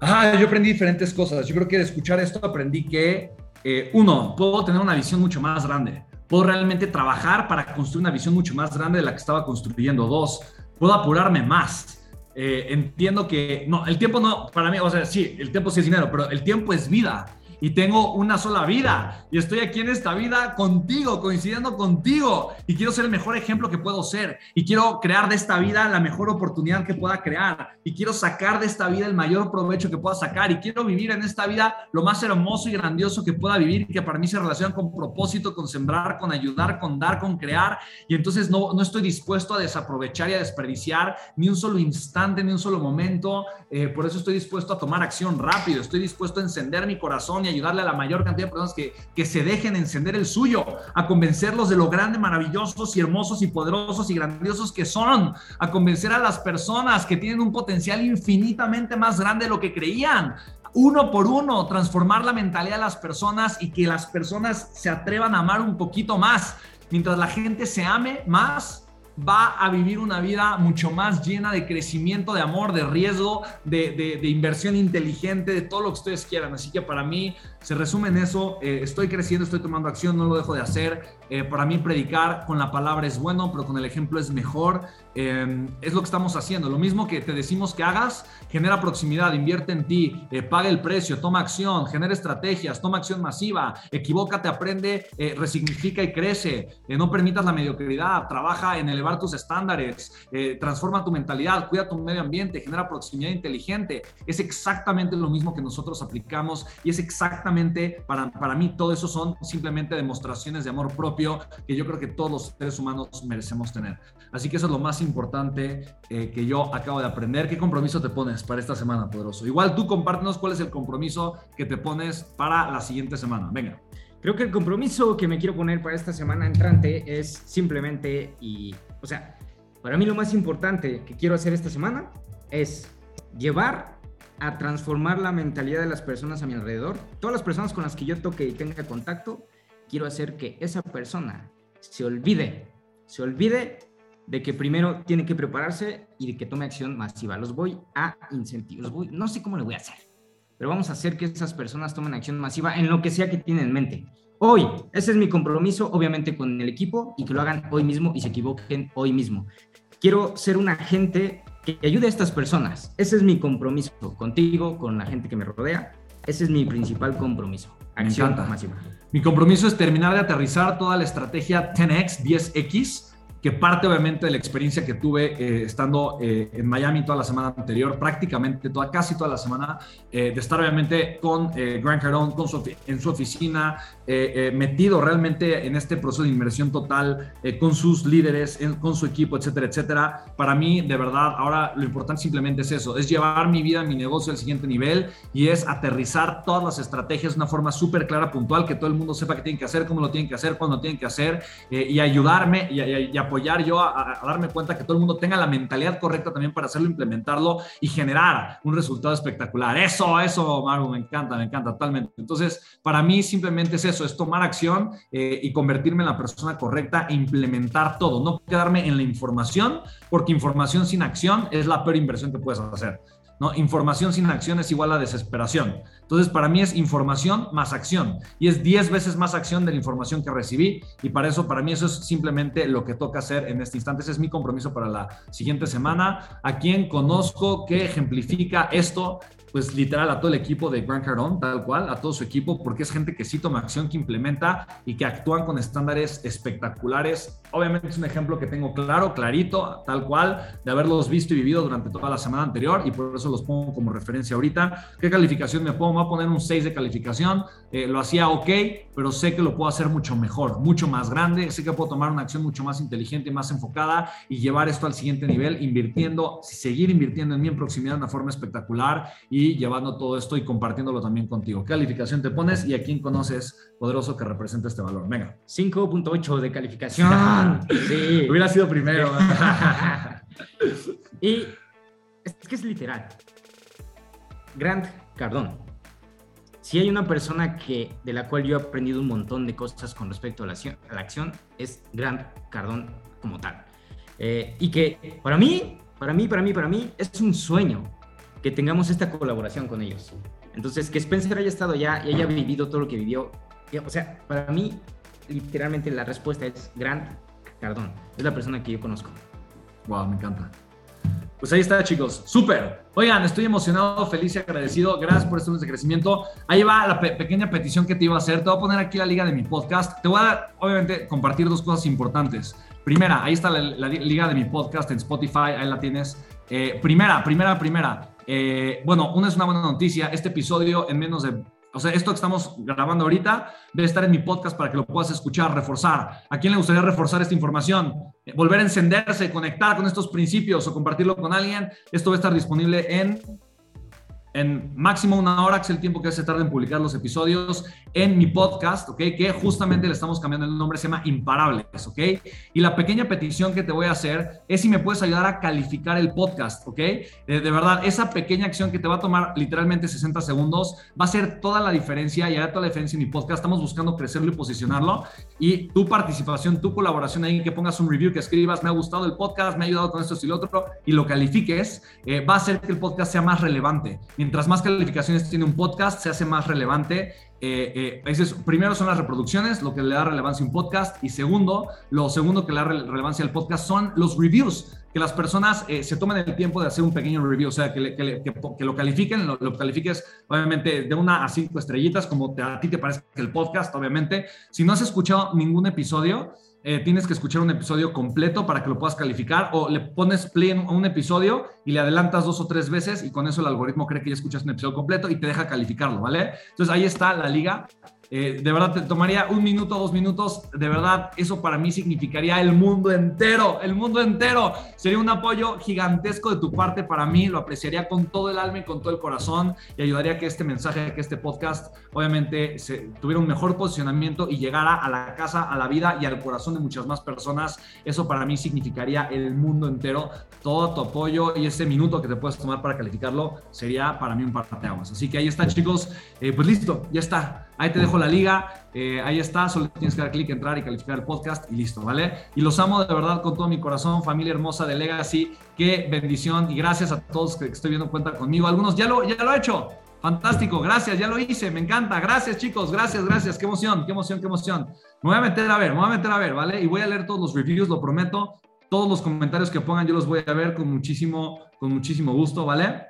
Ah, yo aprendí diferentes cosas. Yo creo que de escuchar esto aprendí que, eh, uno, puedo tener una visión mucho más grande Puedo realmente trabajar para construir una visión mucho más grande de la que estaba construyendo. Dos, puedo apurarme más. Eh, entiendo que, no, el tiempo no, para mí, o sea, sí, el tiempo sí es dinero, pero el tiempo es vida y tengo una sola vida. Y estoy aquí en esta vida contigo, coincidiendo contigo. Y quiero ser el mejor ejemplo que puedo ser. Y quiero crear de esta vida la mejor oportunidad que pueda crear. Y quiero sacar de esta vida el mayor provecho que pueda sacar. Y quiero vivir en esta vida lo más hermoso y grandioso que pueda vivir que para mí se relaciona con propósito, con sembrar, con ayudar, con dar, con crear. Y entonces no, no estoy dispuesto a desaprovechar y a desperdiciar ni un solo instante, ni un solo momento, eh, por eso estoy dispuesto a tomar acción rápido, estoy dispuesto a encender mi corazón ayudarle a la mayor cantidad de personas que, que se dejen encender el suyo, a convencerlos de lo grande, maravillosos y hermosos y poderosos y grandiosos que son, a convencer a las personas que tienen un potencial infinitamente más grande de lo que creían, uno por uno, transformar la mentalidad de las personas y que las personas se atrevan a amar un poquito más. Mientras la gente se ame más, va a vivir una vida mucho más llena de crecimiento, de amor, de riesgo, de, inversión inteligente, de todo lo que ustedes quieran. Así que para mí se resume en eso, eh, estoy creciendo, estoy tomando acción, no lo dejo de hacer. Eh, para mí predicar con la palabra es bueno, pero con el ejemplo es mejor. Em, es lo que estamos haciendo. Lo mismo que te decimos que hagas, genera proximidad, invierte en ti, eh, paga el precio, toma acción, genera estrategias, toma acción masiva, equivócate, aprende, resignifica y crece. no permitas la mediocridad, trabaja en elevar tus estándares, transforma tu mentalidad, cuida tu medio ambiente, genera proximidad inteligente. Es exactamente lo mismo que nosotros aplicamos y es exactamente para, para mí todo eso son simplemente demostraciones de amor propio que yo creo que todos los seres humanos merecemos tener. Así que eso es lo más importante eh, que yo acabo de aprender. ¿Qué compromiso te pones para esta semana, poderoso? Igual tú compártenos cuál es el compromiso que te pones para la siguiente semana. Venga. Creo que el compromiso que me quiero poner para esta semana entrante es simplemente, y, o sea, para mí lo más importante que quiero hacer esta semana es llevar a transformar la mentalidad de las personas a mi alrededor. Todas las personas con las que yo toque y tenga contacto, quiero hacer que esa persona se olvide, se olvide de que primero tiene que prepararse y de que tome acción masiva. Los voy a incentivar, voy, no sé cómo le voy a hacer, pero vamos a hacer que esas personas tomen acción masiva en lo que sea que tienen en mente. Hoy, ese es mi compromiso, obviamente con el equipo, y que lo hagan hoy mismo y se equivoquen hoy mismo. Quiero ser un agente que ayude a estas personas. Ese es mi compromiso contigo, con la gente que me rodea. Ese es mi principal compromiso. Acción máxima. Mi compromiso es terminar de aterrizar toda la estrategia 10X, 10X que parte obviamente de la experiencia que tuve eh, estando eh, en Miami toda la semana anterior, prácticamente toda, casi toda la semana, eh, de estar obviamente con Grant Cardone con su, en su oficina, metido realmente en este proceso de inversión total, con sus líderes, con su equipo, etcétera, etcétera. Para mí, de verdad, ahora lo importante simplemente es eso, es llevar mi vida, mi negocio al siguiente nivel y es aterrizar todas las estrategias de una forma súper clara, puntual, que todo el mundo sepa qué tienen que hacer, cómo lo tienen que hacer, cuándo lo tienen que hacer y ayudarme y, y, y apoyar yo a, darme cuenta que todo el mundo tenga la mentalidad correcta también para hacerlo, implementarlo y generar un resultado espectacular. Eso, eso, Maru, me encanta, me encanta totalmente. Entonces, para mí simplemente es eso, es tomar acción eh, y convertirme en la persona correcta e implementar todo, no quedarme en la información, porque información sin acción es la peor inversión que puedes hacer. ¿No? Información sin acción es igual a desesperación. Entonces, para mí es información más acción y es 10 veces más acción de la información que recibí y para eso, para mí eso es simplemente lo que toca hacer en este instante. Ese es mi compromiso para la siguiente semana. A quien conozco que ejemplifica esto pues literal a todo el equipo de Grant Cardone, tal cual, a todo su equipo, porque es gente que sí toma acción, que implementa y que actúan con estándares espectaculares. Obviamente es un ejemplo que tengo claro, clarito, tal cual, de haberlos visto y vivido durante toda la semana anterior y por eso los pongo como referencia ahorita. ¿Qué calificación me pongo? Me voy a poner un 6 de calificación. Eh, lo hacía ok, pero sé que lo puedo hacer mucho mejor, mucho más grande. Sé que puedo tomar una acción mucho más inteligente más enfocada y llevar esto al siguiente nivel, invirtiendo, seguir invirtiendo en mí en proximidad de una forma espectacular y llevando todo esto y compartiéndolo también contigo. ¿Qué calificación te pones y a quién conoces poderoso que representa este valor? Venga. 5.8 de calificación. sí. Hubiera sido primero. y es que es literal. Grant Cardón si hay una persona que, de la cual yo he aprendido un montón de cosas con respecto a la acción, la acción es Grant Cardón como tal. Eh, y que para mí, para mí, para mí, para mí, es un sueño que tengamos esta colaboración con ellos. Entonces, que Spencer haya estado allá y haya vivido todo lo que vivió, o sea, para mí literalmente la respuesta es Grant Cardón. Es la persona que yo conozco. Wow, me encanta. Pues ahí está, chicos. Súper. Oigan, estoy emocionado, feliz y agradecido. Gracias por este lunes de crecimiento. Ahí va la pequeña petición que te iba a hacer. Te voy a poner aquí la liga de mi podcast. Te voy a, obviamente, compartir dos cosas importantes. Primera, ahí está la, liga de mi podcast en Spotify. Ahí la tienes. Eh, primera, primera, primera. Eh, bueno, una es una buena noticia. Este episodio en menos de o sea, esto que estamos grabando ahorita debe estar en mi podcast para que lo puedas escuchar, reforzar. ¿A quién le gustaría reforzar esta información? Eh, volver a encenderse, conectar con estos principios o compartirlo con alguien. Esto va a estar disponible en en máximo una hora, que es el tiempo que se tarda en publicar los episodios, en mi podcast, ¿ok? Que justamente le estamos cambiando el nombre, se llama Imparables, ¿ok? Y la pequeña petición que te voy a hacer es si me puedes ayudar a calificar el podcast, ¿ok? De, de verdad, esa pequeña acción que te va a tomar literalmente 60 segundos va a ser toda la diferencia y hará toda la diferencia en mi podcast. Estamos buscando crecerlo y posicionarlo. Y tu participación, tu colaboración ahí, que pongas un review, que escribas, me ha gustado el podcast, me ha ayudado con esto y lo otro, y lo califiques, eh, va a hacer que el podcast sea más relevante mientras más calificaciones tiene un podcast, se hace más relevante. Eh, eh, primero son las reproducciones, lo que le da relevancia a un podcast, y segundo, lo segundo que le da relevancia al podcast son los reviews, que las personas eh, se tomen el tiempo de hacer un pequeño review, o sea, que, lo califiquen, lo, califiques obviamente de una a cinco estrellitas, como a ti te parece el podcast, obviamente. Si no has escuchado ningún episodio, eh, tienes que escuchar un episodio completo para que lo puedas calificar o le pones play en un episodio y le adelantas dos o tres veces y con eso el algoritmo cree que ya escuchas un episodio completo y te deja calificarlo, ¿vale? Entonces ahí está la liga eh, de verdad, te tomaría un minuto, dos minutos. De verdad, eso para mí significaría el mundo entero, el mundo entero. Sería un apoyo gigantesco de tu parte para mí. Lo apreciaría con todo el alma y con todo el corazón y ayudaría a que este mensaje, que este podcast, obviamente, se, tuviera un mejor posicionamiento y llegara a la casa, a la vida y al corazón de muchas más personas. Eso para mí significaría el mundo entero. Todo tu apoyo y ese minuto que te puedes tomar para calificarlo sería para mí un parteaguas. Así que ahí está, chicos. Eh, pues listo, ya está. Ahí te dejo la liga, eh, ahí está, solo tienes que dar clic, entrar y calificar el podcast y listo, ¿vale? Y los amo de verdad con todo mi corazón, familia hermosa de Legacy, qué bendición y gracias a todos que estoy viendo cuenta conmigo. Algunos ya lo, ya lo he hecho, fantástico, gracias, ya lo hice, me encanta, gracias chicos, gracias, gracias, qué emoción, qué emoción, qué emoción. Me voy a meter a ver, me voy a meter a ver, ¿vale? Y voy a leer todos los reviews, lo prometo, todos los comentarios que pongan yo los voy a ver con muchísimo, con muchísimo gusto, ¿vale?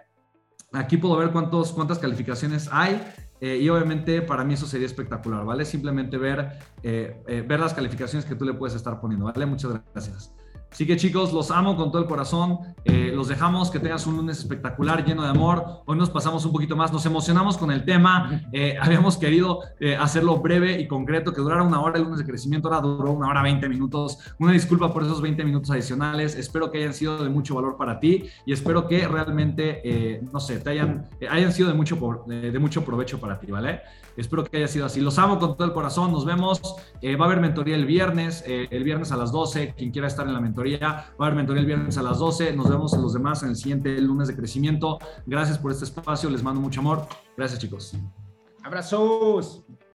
Aquí puedo ver cuántos, cuántas calificaciones hay. Eh, y obviamente para mí eso sería espectacular, ¿vale? Simplemente ver, eh, eh, ver las calificaciones que tú le puedes estar poniendo, ¿vale? Muchas gracias. Así que chicos, los amo con todo el corazón. Eh, los dejamos, que tengas un lunes espectacular, lleno de amor. Hoy nos pasamos un poquito más, nos emocionamos con el tema. Eh, habíamos querido eh, hacerlo breve y concreto, que durara una hora el lunes de crecimiento, ahora duró una hora 20 minutos. Una disculpa por esos 20 minutos adicionales. Espero que hayan sido de mucho valor para ti y espero que realmente, no sé, te hayan, hayan sido de mucho, de mucho provecho para ti, ¿vale? Espero que haya sido así. Los amo con todo el corazón. Nos vemos. va a haber mentoría el viernes, el viernes a las 12. Quien quiera estar en la mentoría Va a haber mentoría el viernes a las 12. Nos vemos los demás en el siguiente lunes de crecimiento. Gracias por este espacio. Les mando mucho amor. Gracias, chicos. Abrazos.